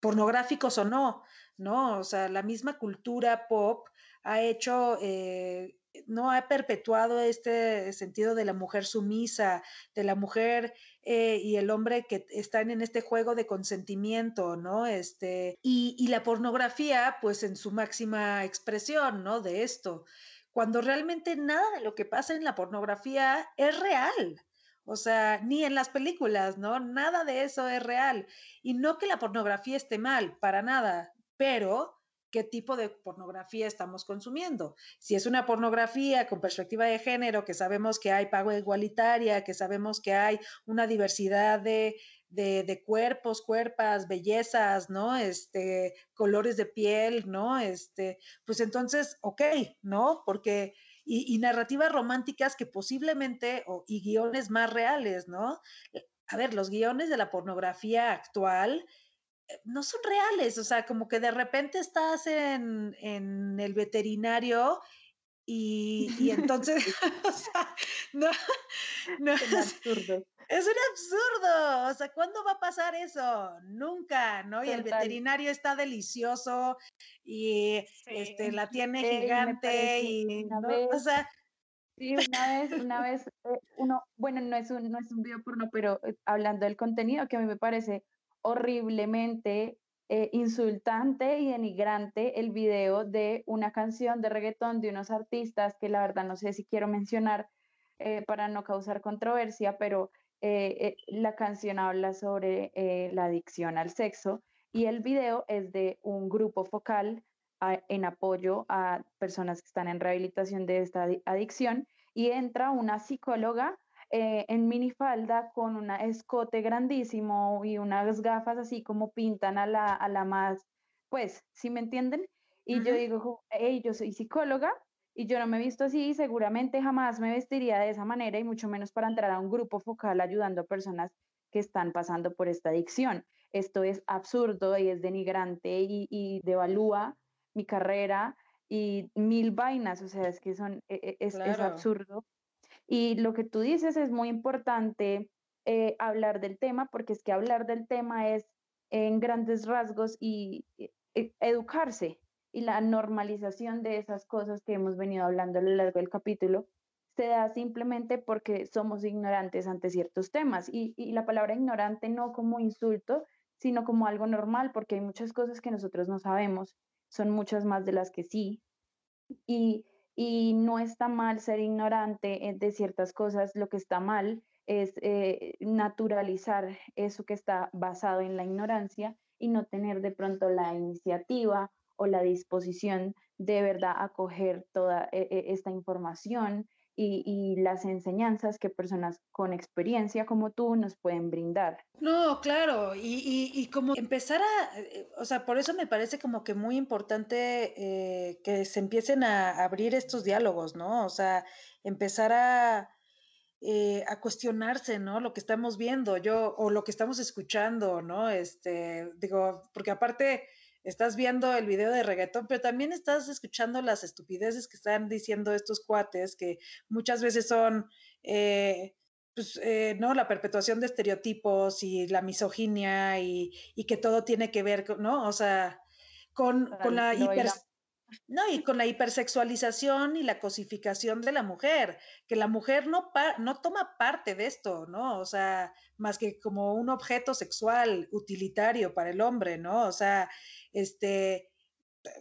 pornográficos o no, ¿no? O sea, la misma cultura pop ha hecho, eh, no ha perpetuado este sentido de la mujer sumisa, de la mujer eh, y el hombre que están en este juego de consentimiento, ¿no? Este, y, y la pornografía, pues en su máxima expresión, ¿no? De esto, cuando realmente nada de lo que pasa en la pornografía es real. O sea, ni en las películas, ¿no? Nada de eso es real. Y no que la pornografía esté mal, para nada pero qué tipo de pornografía estamos consumiendo. Si es una pornografía con perspectiva de género, que sabemos que hay pago igualitaria, que sabemos que hay una diversidad de, cuerpos, cuerpas, bellezas, ¿no? Este, colores de piel, ¿no? Este, pues entonces, ok, ¿no? Porque, y, narrativas románticas que posiblemente, y guiones más reales, ¿no? a ver, los guiones de la pornografía actual no son reales, o sea, como que de repente estás en, en el veterinario y, y entonces, o sea, no, no Es absurdo. es un absurdo. O sea, ¿cuándo va a pasar eso? Nunca, ¿no? Y el veterinario está delicioso y este, la tiene gigante y, una ¿no? vez O sea, Sí, una vez, una vez, eh, uno, bueno, no es un, no es un video porno, pero eh, hablando del contenido que a mí me parece horriblemente eh, insultante y denigrante el video de una canción de reggaetón de unos artistas que la verdad no sé si quiero mencionar eh, para no causar controversia, pero eh, la canción habla sobre la adicción al sexo y el video es de un grupo focal a- en apoyo a personas que están en rehabilitación de esta adi- adicción y entra una psicóloga eh, en minifalda con un escote grandísimo y unas gafas así como pintan a la, a la más, pues, ¿sí me entienden? Y yo digo, hey, yo soy psicóloga y yo no me he visto así, seguramente jamás me vestiría de esa manera y mucho menos para entrar a un grupo focal ayudando a personas que están pasando por esta adicción. Esto es absurdo y es denigrante y, y devalúa mi carrera y mil vainas, o sea, es que son, e- e- es, es Claro. absurdo. Y lo que tú dices es muy importante eh, hablar del tema, porque es que hablar del tema es en grandes rasgos y e- e- educarse y la normalización de esas cosas que hemos venido hablando a lo largo del capítulo se da simplemente porque somos ignorantes ante ciertos temas y, y la palabra ignorante no como insulto, sino como algo normal, porque hay muchas cosas que nosotros no sabemos, son muchas más de las que sí, y, y no está mal ser ignorante eh, de ciertas cosas, lo que está mal es eh, naturalizar eso que está basado en la ignorancia y no tener de pronto la iniciativa o la disposición de verdad acoger toda eh, esta información y, las enseñanzas que personas con experiencia como tú nos pueden brindar. No, claro, y, y, y como empezar a, eh, o sea, por eso me parece como que muy importante eh, que se empiecen a abrir estos diálogos, ¿no? O sea, empezar a, eh, a cuestionarse, ¿no? Lo que estamos viendo, yo, o lo que estamos escuchando, ¿no? Este, digo, porque aparte estás viendo el video de reggaetón, pero también estás escuchando las estupideces que están diciendo estos cuates, que muchas veces son, eh, pues, eh, ¿no? La perpetuación de estereotipos y la misoginia y, y que todo tiene que ver, con, ¿no? O sea, con, con la hiper... bailamos. No, y con la hipersexualización y la cosificación de la mujer, que la mujer no, no toma parte de esto, ¿no? O sea, más que como un objeto sexual utilitario para el hombre, ¿no? O sea, este,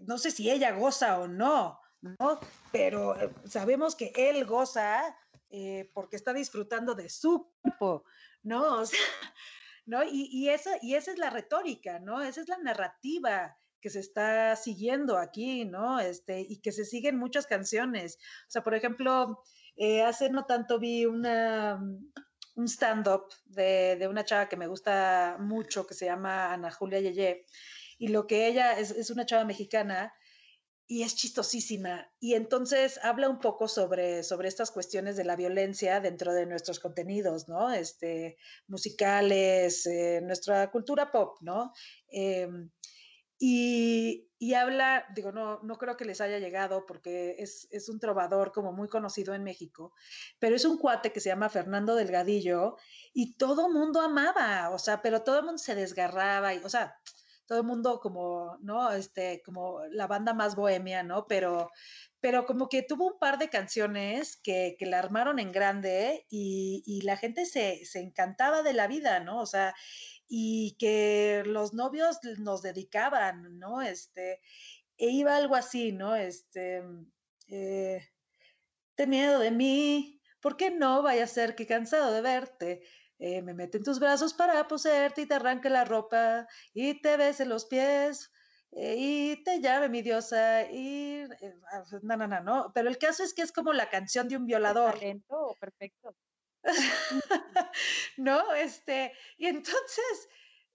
no sé si ella goza o no, ¿no? Pero eh, sabemos que él goza eh, porque está disfrutando de su cuerpo, ¿no? ¿no? Y, y, esa, y esa es la retórica, ¿no? Esa es la narrativa que se está siguiendo aquí, ¿no? Este, y que se siguen muchas canciones. O sea, por ejemplo, eh, hace no tanto vi una, un stand-up de, de, una chava que me gusta mucho, que se llama Ana Julia Yeye, y lo que ella es, es una chava mexicana y es chistosísima. Y entonces habla un poco sobre, sobre estas cuestiones de la violencia dentro de nuestros contenidos, ¿no? Este, musicales, eh, nuestra cultura pop, ¿no? Eh, y, y, habla, digo, no, no creo que les haya llegado porque es, es, un trovador como muy conocido en México, pero es un cuate que se llama Fernando Delgadillo y todo mundo amaba, o sea, pero todo el mundo se desgarraba, o sea, todo el mundo como, ¿no? Este, como la banda más bohemia, ¿no? Pero, pero como que tuvo un par de canciones que, que la armaron en grande y, y la gente se, se, encantaba de la vida, ¿no? O sea, y que los novios nos dedicaban, ¿no? Este, e iba algo así, ¿no? Este, eh, ten miedo de mí, ¿por qué no vaya a ser que cansado de verte? Eh, me mete en tus brazos para poseerte y te arranque la ropa y te bese los pies eh, y te llame mi diosa y eh, no, no, no, no, pero el caso es que es como la canción de un violador. Talento, perfecto. ¿No? Este, y entonces,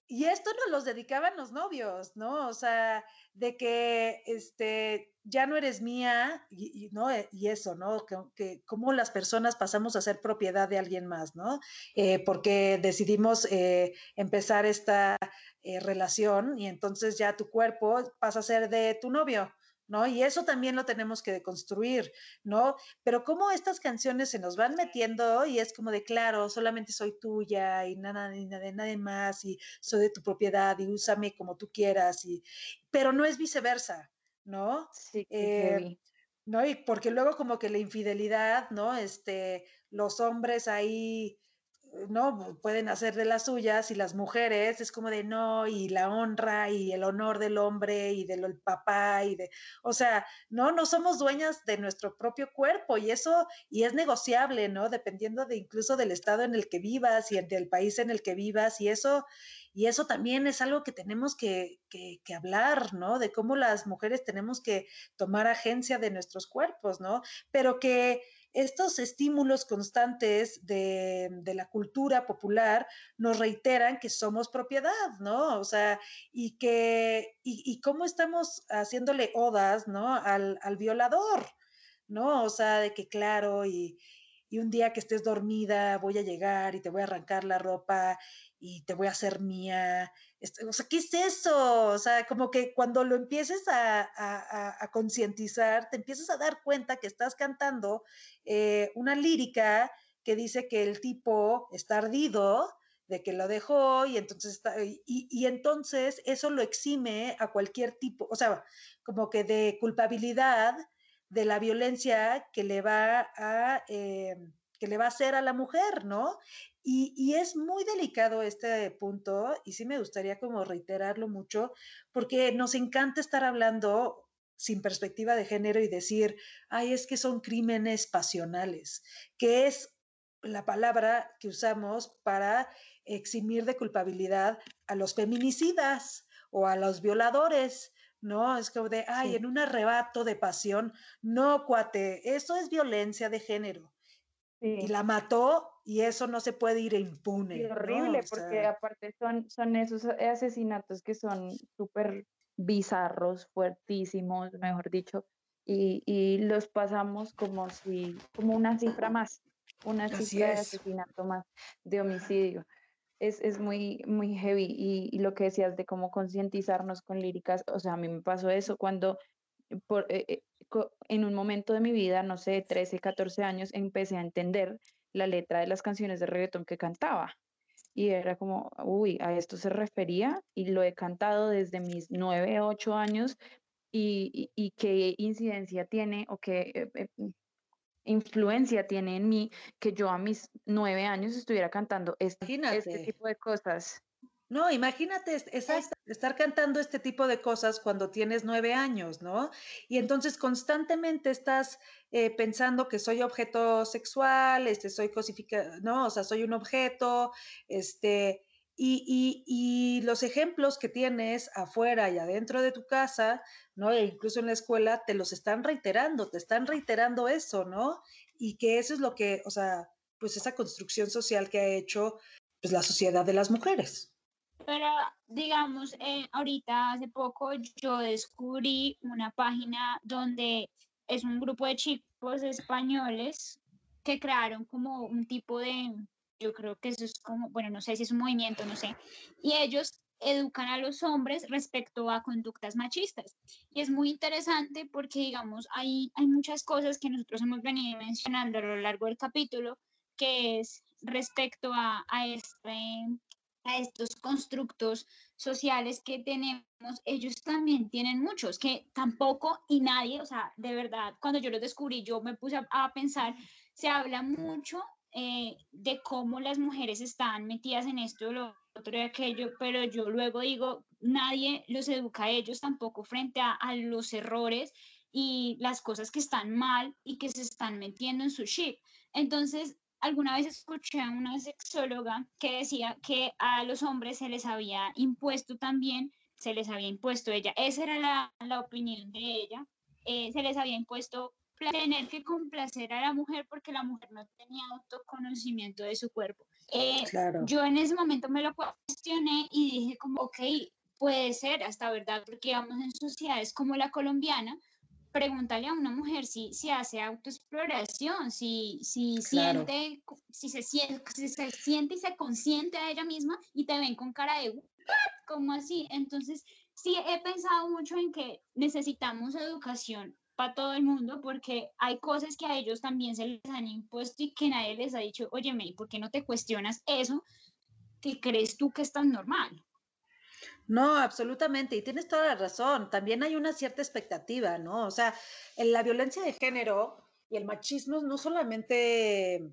y esto nos los dedicaban los novios, ¿no? O sea, de que este, ya no eres mía, y, ¿no? Eh, y eso, ¿no? Que, que, cómo las personas pasamos a ser propiedad de alguien más, ¿no? Eh, porque decidimos eh, empezar esta relación y entonces ya tu cuerpo pasa a ser de tu novio. ¿No? Y eso también lo tenemos que deconstruir, ¿no? Pero cómo estas canciones se nos van metiendo y es como de, claro, solamente soy tuya y nada, nada de nadie más y soy de tu propiedad y úsame como tú quieras, y, pero no es viceversa, ¿no? Sí, eh, ¿no? Y porque luego como que la infidelidad, ¿no? Este, los hombres ahí ¿no? Pueden hacer de las suyas y las mujeres es como de no, y la honra y el honor del hombre y del papá y de, o sea, no, no somos dueñas de nuestro propio cuerpo y eso, y es negociable, ¿no? Dependiendo de incluso del estado en el que vivas y del país en el que vivas y eso, y eso también es algo que tenemos que, que, que hablar, ¿no? De cómo las mujeres tenemos que tomar agencia de nuestros cuerpos, ¿no? Pero que estos estímulos constantes de, la cultura popular nos reiteran que somos propiedad, ¿no? O sea, y que, y, cómo estamos haciéndole odas, ¿no? Al, al, violador, ¿no? O sea, de que claro, y, y un día que estés dormida voy a llegar y te voy a arrancar la ropa y te voy a hacer mía. Este, o sea, ¿qué es eso? O sea, como que cuando lo empieces a, concientizar, te empiezas a dar cuenta que estás cantando eh, una lírica que dice que el tipo está ardido, de que lo dejó y entonces y, y, entonces eso lo exime a cualquier tipo, o sea, como que de culpabilidad de la violencia que le va a, eh, que le va a hacer a la mujer, ¿no? Y, es muy delicado este punto y sí me gustaría como reiterarlo mucho porque nos encanta estar hablando sin perspectiva de género y decir, ay, es que son crímenes pasionales, que es la palabra que usamos para eximir de culpabilidad a los feminicidas o a los violadores, ¿no? Es como de, ay, en un arrebato de pasión, no, cuate, eso es violencia de género. Y la mató y eso no se puede ir impune. horrible, porque aparte son, son esos asesinatos que son súper bizarros, fuertísimos, mejor dicho, y, y, los pasamos como si, como una cifra más, una cifra de asesinato más, de homicidio. Es, es, muy, muy heavy. Y, lo que decías de cómo concientizarnos con líricas, o sea, a mí me pasó eso cuando por, eh, eh, en un momento de mi vida, no sé, 13, 14 años, empecé a entender la letra de las canciones de reggaetón que cantaba. Y era como, uy, a esto se refería y lo he cantado desde mis 9, 8 años y, y, qué incidencia tiene o qué eh, influencia tiene en mí que yo a mis 9 años estuviera cantando este, este tipo de cosas. No, imagínate estar cantando este tipo de cosas cuando tienes nueve años, ¿no? Y entonces constantemente estás eh, pensando que soy objeto sexual, este, soy cosificado, ¿no? O sea, soy un objeto, este, y, y, los ejemplos que tienes afuera y adentro de tu casa, ¿no? E incluso en la escuela, te los están reiterando, te están reiterando eso, ¿no? Y que eso es lo que, o sea, pues esa construcción social que ha hecho pues, la sociedad de las mujeres. Pero digamos, eh, ahorita hace poco yo descubrí una página donde es un grupo de chicos españoles que crearon como un tipo de, yo creo que eso es como, bueno, no sé si es un movimiento, no sé, y ellos educan a los hombres respecto a conductas machistas. Y es muy interesante porque, digamos, hay, hay muchas cosas que nosotros hemos venido mencionando a lo largo del capítulo, que es respecto a, a este a estos constructos sociales que tenemos, ellos también tienen muchos, que tampoco y nadie, o sea, de verdad, cuando yo los descubrí, yo me puse a, pensar, se habla mucho eh, de cómo las mujeres están metidas en esto, lo otro y aquello, pero yo luego digo, nadie los educa a ellos tampoco frente a, los errores y las cosas que están mal y que se están metiendo en su chip. Entonces, alguna vez escuché a una sexóloga que decía que a los hombres se les había impuesto también, se les había impuesto ella, esa era la, la opinión de ella, eh, se les había impuesto tener que complacer a la mujer porque la mujer no tenía autoconocimiento de su cuerpo. Eh, yo en ese momento me lo cuestioné y dije como, ok, puede ser hasta verdad, porque vamos en sociedades como la colombiana, pregúntale a una mujer si, si hace autoexploración, si, si, siente, si, se siente, si se siente y se consiente a ella misma y te ven con cara de, ¿cómo así? Entonces, sí he pensado mucho en que necesitamos educación para todo el mundo porque hay cosas que a ellos también se les han impuesto y que nadie les ha dicho, oye, May, ¿por qué no te cuestionas eso que crees tú que es tan normal? No, absolutamente, y tienes toda la razón. También hay una cierta expectativa, ¿no? O sea, en la violencia de género y el machismo no solamente,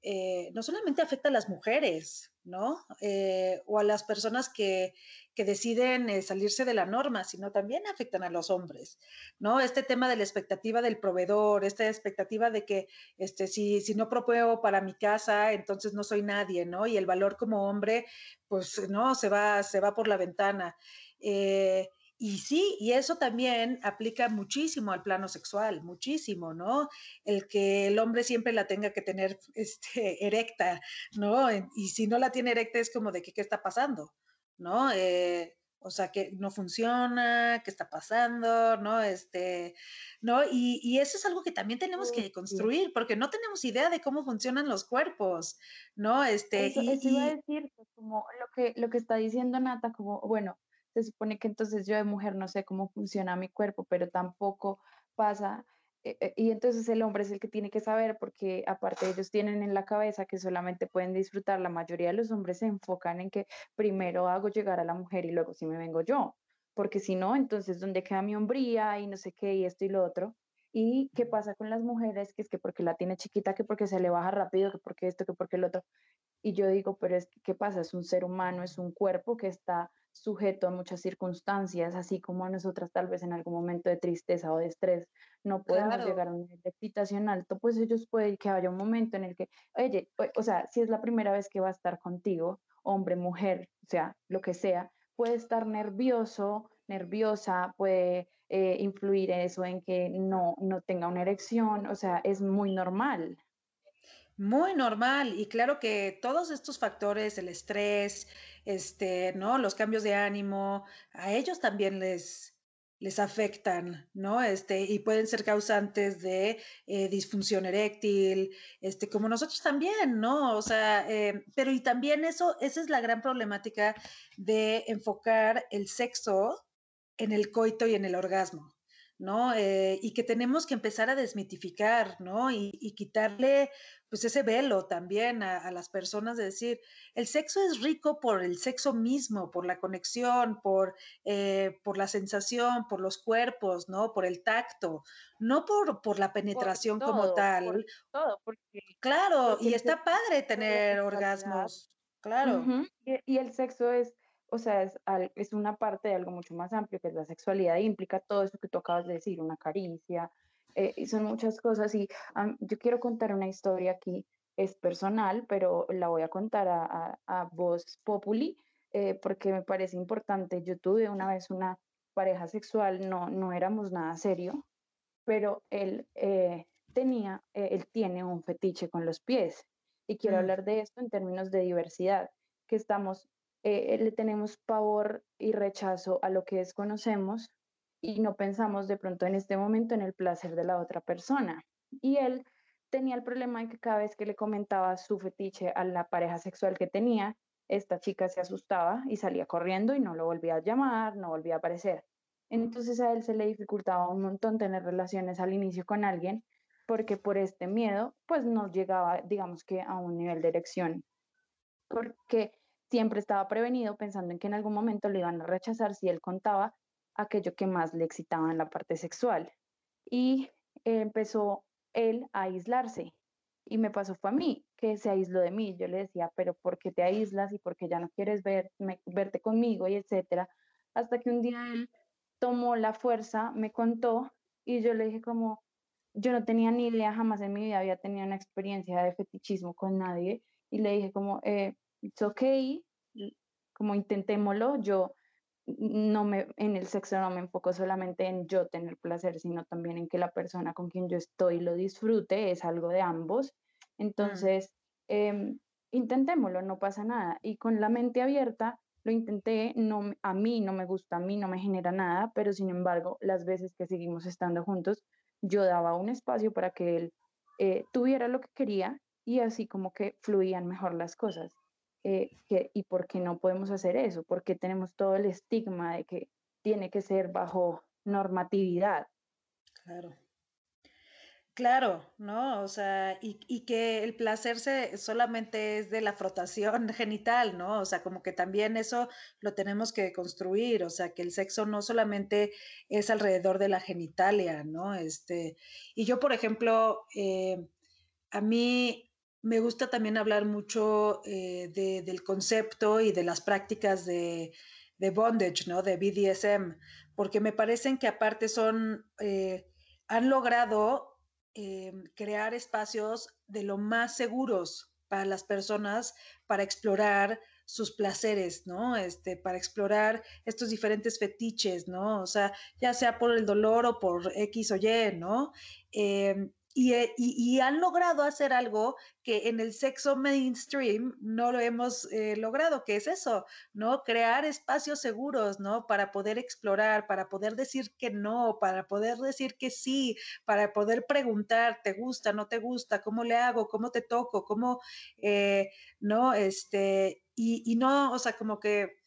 eh, no solamente afecta a las mujeres, ¿no? Eh, o a las personas que, que deciden eh, salirse de la norma, sino también afectan a los hombres, ¿no? Este tema de la expectativa del proveedor, esta expectativa de que este, si, si no propeo para mi casa, entonces no soy nadie, ¿no? Y el valor como hombre, pues, ¿no? Se va, se va por la ventana. Eh, y sí, y eso también aplica muchísimo al plano sexual, muchísimo, ¿no? El que el hombre siempre la tenga que tener este, erecta, ¿no? Y si no la tiene erecta es como de que, ¿qué está pasando? ¿no? Eh, o sea, que no funciona, qué está pasando, ¿no? Este, ¿no? Y, eso es algo que también tenemos que construir, porque no tenemos idea de cómo funcionan los cuerpos, ¿no? Este, eso, y, iba a decir, pues, como lo que, lo que está diciendo Nata, como, bueno, se supone que entonces yo de mujer no sé cómo funciona mi cuerpo, pero tampoco pasa eh, eh, y entonces el hombre es el que tiene que saber porque aparte ellos tienen en la cabeza que solamente pueden disfrutar, la mayoría de los hombres se enfocan en que primero hago llegar a la mujer y luego si me vengo yo, porque si no, entonces ¿dónde queda mi hombría y no sé qué y esto y lo otro? ¿Y qué pasa con las mujeres? Que es que porque la tiene chiquita, que porque se le baja rápido, que porque esto, que porque el otro. Y yo digo, pero es que, ¿qué pasa? Es un ser humano, es un cuerpo que está sujeto a muchas circunstancias, así como a nosotras tal vez en algún momento de tristeza o de estrés no podemos llegar a un nivel de excitación alto, pues ellos pueden que haya un momento en el que, oye, o, sea, si es la primera vez que va a estar contigo, hombre, mujer, o sea, lo que sea, puede estar nervioso, nerviosa, puede eh, influir eso en que no, no tenga una erección, o sea, es muy normal. Muy normal y claro que todos estos factores, el estrés, este, ¿no? Los cambios de ánimo, a ellos también les, les afectan, ¿no? Este, y pueden ser causantes de eh, disfunción eréctil, este, como nosotros también, ¿no? O sea, eh, pero y también eso, esa es la gran problemática de enfocar el sexo en el coito y en el orgasmo. ¿No? Eh, y que tenemos que empezar a desmitificar, ¿no? Y, y quitarle pues ese velo también a, las personas de decir, el sexo es rico por el sexo mismo, por la conexión, por, eh, por la sensación, por los cuerpos, ¿no? Por el tacto, no por, por la penetración como tal. todo, porque, claro, y está padre tener orgasmos, claro. y, el sexo es, o sea, es, es una parte de algo mucho más amplio que es la sexualidad, implica todo eso que tú acabas de decir, una caricia, eh, y son muchas cosas y yo quiero contar una historia aquí, es personal, pero la voy a contar a, a, voz populi eh, porque me parece importante. Yo tuve una vez una pareja sexual, no, no éramos nada serio, pero él eh, tenía, él tiene un fetiche con los pies y quiero mm. hablar de esto en términos de diversidad, que estamos, le tenemos pavor y rechazo a lo que desconocemos y no pensamos de pronto en este momento en el placer de la otra persona. Y él tenía el problema de que cada vez que le comentaba su fetiche a la pareja sexual que tenía, esta chica se asustaba y salía corriendo y no lo volvía a llamar, no volvía a aparecer. Entonces a él se le dificultaba un montón tener relaciones al inicio con alguien porque por este miedo pues no llegaba digamos que a un nivel de erección porque siempre estaba prevenido pensando en que en algún momento le iban a rechazar si él contaba aquello que más le excitaba en la parte sexual. Y empezó él a aislarse. Y me pasó fue a mí, que se aisló de mí. Yo le decía, pero ¿por qué te aíslas y por qué ya no quieres ver, verte conmigo y etcétera? Hasta que un día él tomó la fuerza, me contó y yo le dije como, yo no tenía ni idea, jamás en mi vida había tenido una experiencia de fetichismo con nadie y le dije como, eh, it's okay, como intentémoslo, yo no me, en el sexo no me enfoco solamente en yo tener placer, sino también en que la persona con quien yo estoy lo disfrute, es algo de ambos. Mm. Entonces, em, intentémoslo, no pasa nada. Y con la mente abierta, lo intenté, no, a mí no me gusta, a mí no me genera nada, pero sin embargo, las veces que seguimos estando juntos, yo daba un espacio para que él eh, tuviera lo que quería y así como que fluían mejor las cosas. Eh, ¿Y por qué no podemos hacer eso? Porque tenemos todo el estigma de que tiene que ser bajo normatividad. Claro. Claro, ¿no? O sea, y, que el placer se, solamente es de la frotación genital, ¿no? O sea, como que también eso lo tenemos que construir, o sea, que el sexo no solamente es alrededor de la genitalia, ¿no? Este, y yo, por ejemplo, eh, a mí me gusta también hablar mucho eh, del concepto y de las prácticas de, bondage, ¿no? De BDSM, porque me parecen que aparte son, eh, han logrado Em, crear espacios de lo más seguros para las personas para explorar sus placeres, ¿no? Este, para explorar estos diferentes fetiches, ¿no? O sea, ya sea por el dolor o por X o Y, ¿no? Em, eh, y, han logrado hacer algo que en el sexo mainstream no lo hemos eh, logrado, que es eso, ¿no? Crear espacios seguros, ¿no? Para poder explorar, para poder decir que no, para poder decir que sí, para poder preguntar, ¿te gusta, no te gusta? ¿Cómo le hago? ¿Cómo te toco? ¿Cómo, eh, no? Este, y no, o sea, como que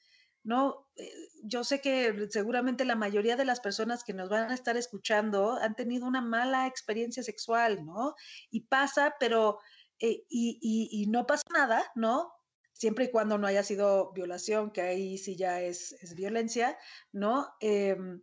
¿no? Eh, yo sé que seguramente la mayoría de las personas que nos van a estar escuchando han tenido una mala experiencia sexual, ¿no? Y pasa, pero, eh, y, no pasa nada, ¿no? Siempre y cuando no haya sido violación, que ahí sí ya es, violencia, ¿no? Em,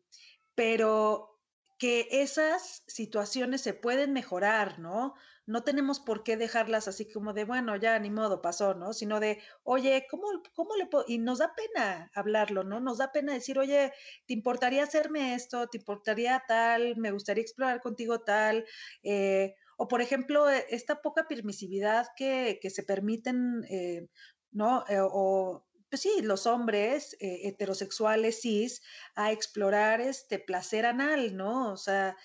pero que esas situaciones se pueden mejorar, ¿no? No tenemos por qué dejarlas así como de, bueno, ya ni modo, pasó, ¿no? Sino de, oye, ¿cómo, cómo le puedo? Y nos da pena hablarlo, ¿no? Nos da pena decir, oye, ¿te importaría hacerme esto? ¿Te importaría tal? ¿Me gustaría explorar contigo tal? Eh, o, por ejemplo, e, esta poca permisividad que, se permiten, eh, ¿no? Eh, o pues sí, los hombres heterosexuales cis a explorar este placer anal, ¿no? O sea,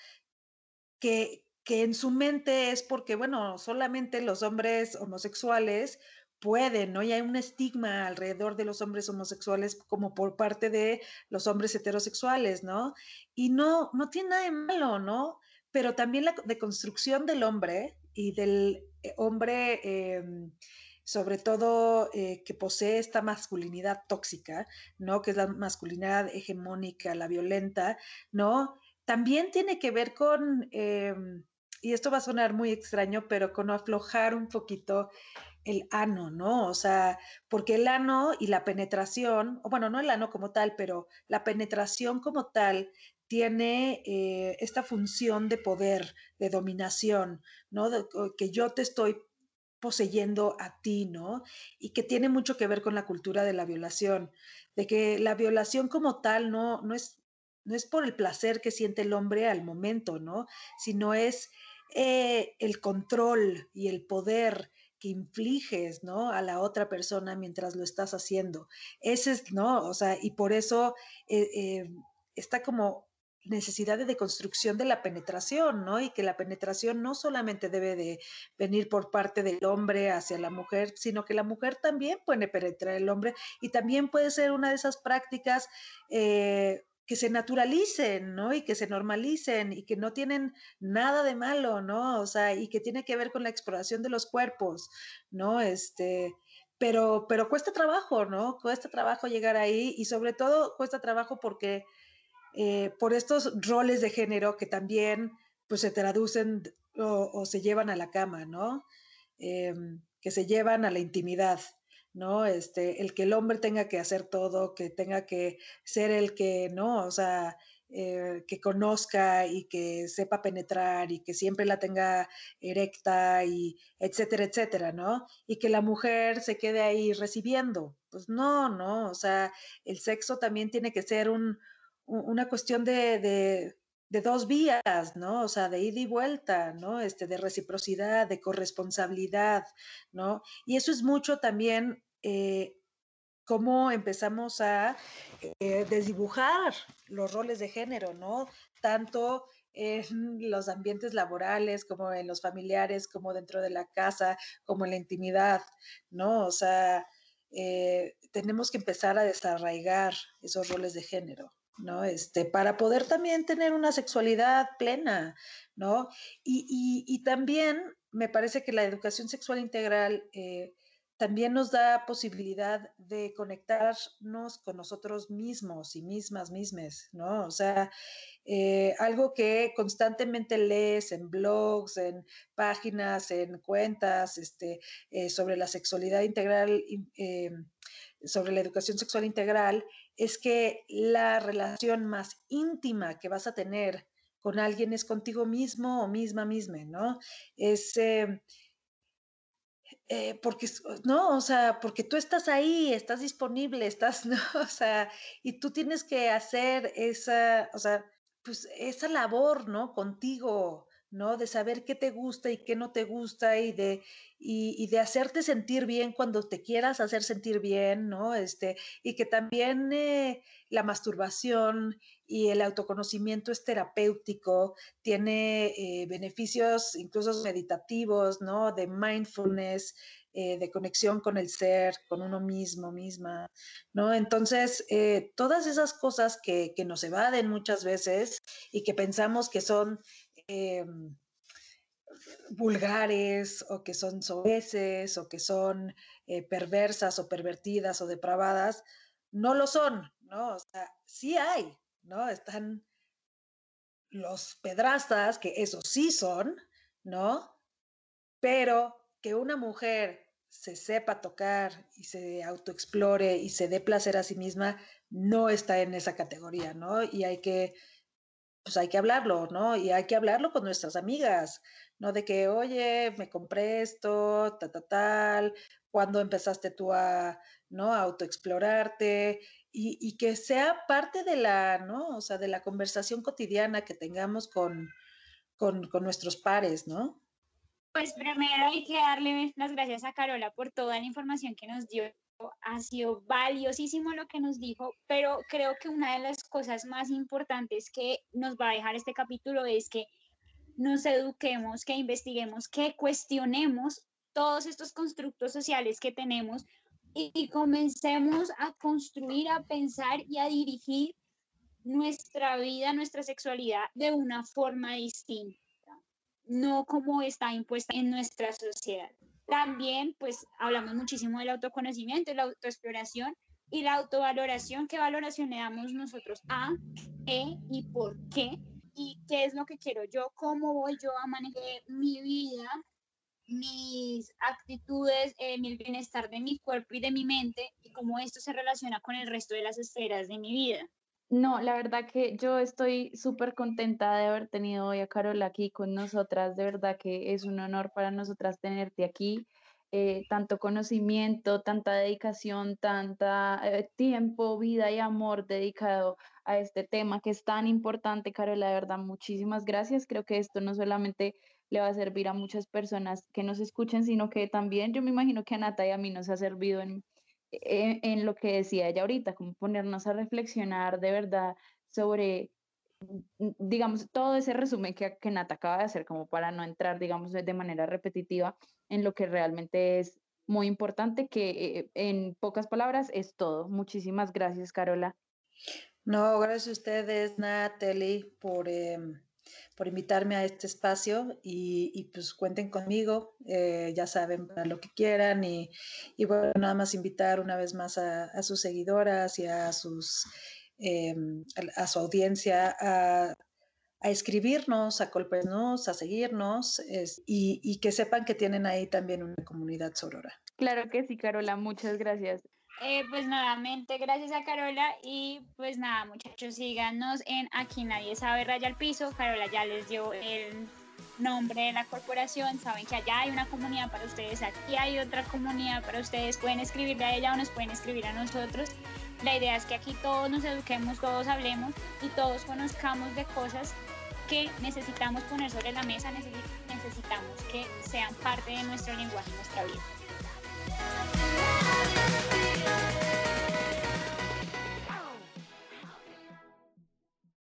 que, que en su mente es porque, bueno, solamente los hombres homosexuales pueden, ¿no? Y hay un estigma alrededor de los hombres homosexuales como por parte de los hombres heterosexuales, ¿no? Y no, no tiene nada de malo, ¿no? Pero también la deconstrucción del hombre y del eh, hombre, em, sobre todo eh, que posee esta masculinidad tóxica, ¿no? Que es la masculinidad hegemónica, la violenta, ¿no? También tiene que ver con em, y esto va a sonar muy extraño, pero con aflojar un poquito el ano, ¿no? O sea, porque el ano y la penetración, o bueno, no el ano como tal, pero la penetración como tal tiene eh, esta función de poder, de dominación, ¿no? que yo te estoy poseyendo a ti, ¿no? Y que tiene mucho que ver con la cultura de la violación, de que la violación como tal no, no, es, no es por el placer que siente el hombre al momento, ¿no? Sino es eh, el control y el poder que infliges, ¿no? A la otra persona mientras lo estás haciendo. Ese es, ¿no? O sea, y por eso eh, eh, está como necesidad de deconstrucción de la penetración, ¿no? Y que la penetración no solamente debe de venir por parte del hombre hacia la mujer, sino que la mujer también puede penetrar el hombre y también puede ser una de esas prácticas que se naturalicen, ¿no? Y que se normalicen y que no tienen nada de malo, ¿no? O sea, y que tiene que ver con la exploración de los cuerpos, ¿no? Este, pero, pero cuesta trabajo, ¿no? Cuesta trabajo llegar ahí y sobre todo cuesta trabajo porque eh, por estos roles de género que también pues se traducen o, se llevan a la cama, ¿no? Em, que se llevan a la intimidad. ¿No? Este, el que el hombre tenga que hacer todo, que tenga que ser el que, ¿no? O sea, eh, que conozca y que sepa penetrar y que siempre la tenga erecta y etcétera, etcétera, ¿no? Y que la mujer se quede ahí recibiendo. Pues no, no, o sea, el sexo también tiene que ser un, una cuestión de, de, de, dos vías, ¿no? O sea, de ida y vuelta, ¿no? Este, de reciprocidad, de corresponsabilidad, ¿no? Y eso es mucho también eh, cómo empezamos a eh, desdibujar los roles de género, ¿no? Tanto en los ambientes laborales, como en los familiares, como dentro de la casa, como en la intimidad, ¿no? O sea, eh, tenemos que empezar a desarraigar esos roles de género, ¿no? Este, para poder también tener una sexualidad plena, ¿no? Y, también me parece que la educación sexual integral eh, también nos da posibilidad de conectarnos con nosotros mismos y mismas, mismes, ¿no? O sea, eh, algo que constantemente lees en blogs, en páginas, en cuentas, este, eh, sobre la sexualidad integral, eh, sobre la educación sexual integral, es que la relación más íntima que vas a tener con alguien es contigo mismo o misma misma, ¿no? Es eh, porque, no, o sea, porque tú estás ahí, estás disponible, estás, no, o sea, y tú tienes que hacer esa, o sea, pues esa labor, ¿no? Contigo, ¿no? De saber qué te gusta y qué no te gusta y de, y, de hacerte sentir bien cuando te quieras hacer sentir bien, ¿no? Este, y que también eh, la masturbación y el autoconocimiento es terapéutico, tiene eh, beneficios incluso meditativos, ¿no? De mindfulness, eh, de conexión con el ser, con uno mismo, misma, ¿no? Entonces, todas esas cosas que, que, nos evaden muchas veces y que pensamos que son em, vulgares o que son soeces o que son eh, perversas o pervertidas o depravadas, no lo son, ¿no? Sí hay, ¿no? Están los pedrastas, que eso sí son, ¿no? Pero que una mujer se sepa tocar y se autoexplore y se dé placer a sí misma, no está en esa categoría, ¿no? Y hay que, pues hay que hablarlo, ¿no? Y hay que hablarlo con nuestras amigas, no de que, oye, me compré esto, tal, tal, tal, cuando empezaste tú a, ¿no? Autoexplorarte y, y, que sea parte de la, ¿no? O sea, de la conversación cotidiana que tengamos con, con, con nuestros pares, ¿no? Pues primero hay que darle las gracias a Carola por toda la información que nos dio. Ha sido valiosísimo lo que nos dijo, pero creo que una de las cosas más importantes que nos va a dejar este capítulo es que nos eduquemos, que investiguemos, que cuestionemos todos estos constructos sociales que tenemos y, comencemos a construir, a pensar y a dirigir nuestra vida, nuestra sexualidad de una forma distinta, no como está impuesta en nuestra sociedad. También, pues, hablamos muchísimo del autoconocimiento, la autoexploración y la autovaloración. ¿Qué valoración le damos nosotros a qué y por qué? y qué es lo que quiero yo, cómo voy yo a manejar mi vida, mis actitudes, eh, mi bienestar de mi cuerpo y de mi mente y cómo esto se relaciona con el resto de las esferas de mi vida. No, la verdad que yo estoy súper contenta de haber tenido hoy a Carola aquí con nosotras. De verdad que es un honor para nosotras tenerte aquí. Eh, tanto conocimiento, tanta dedicación, tanta eh, tiempo, vida y amor dedicado a este tema que es tan importante, Carola, de verdad, muchísimas gracias. Creo que esto no solamente le va a servir a muchas personas que nos escuchen, sino que también yo me imagino que a Nata y a mí nos ha servido en, en, lo que decía ella ahorita, como ponernos a reflexionar de verdad sobre digamos, todo ese resumen que, que Nata acaba de hacer, como para no entrar, digamos, de manera repetitiva en lo que realmente es muy importante, que eh, en pocas palabras es todo. Muchísimas gracias, Carola. No, gracias a ustedes, Natalie, por, em, por invitarme a este espacio y, pues cuenten conmigo, eh, ya saben, para lo que quieran y, bueno, nada más invitar una vez más a, sus seguidoras y a, sus, em, a, su audiencia a, escribirnos, a golpearnos, a seguirnos y, y que sepan que tienen ahí también una comunidad sorora. Claro que sí, Carola, muchas gracias. Eh, pues nuevamente, gracias a Carola y pues nada, muchachos, síganos en Aquí Nadie Sabe Raya al Piso. Carola ya les dio el nombre de la corporación, saben que allá hay una comunidad para ustedes, aquí hay otra comunidad para ustedes, pueden escribirle a ella o nos pueden escribir a nosotros. La idea es que aquí todos nos eduquemos, todos hablemos y todos conozcamos de cosas que necesitamos poner sobre la mesa, necesitamos que sean parte de nuestro lenguaje, nuestra vida.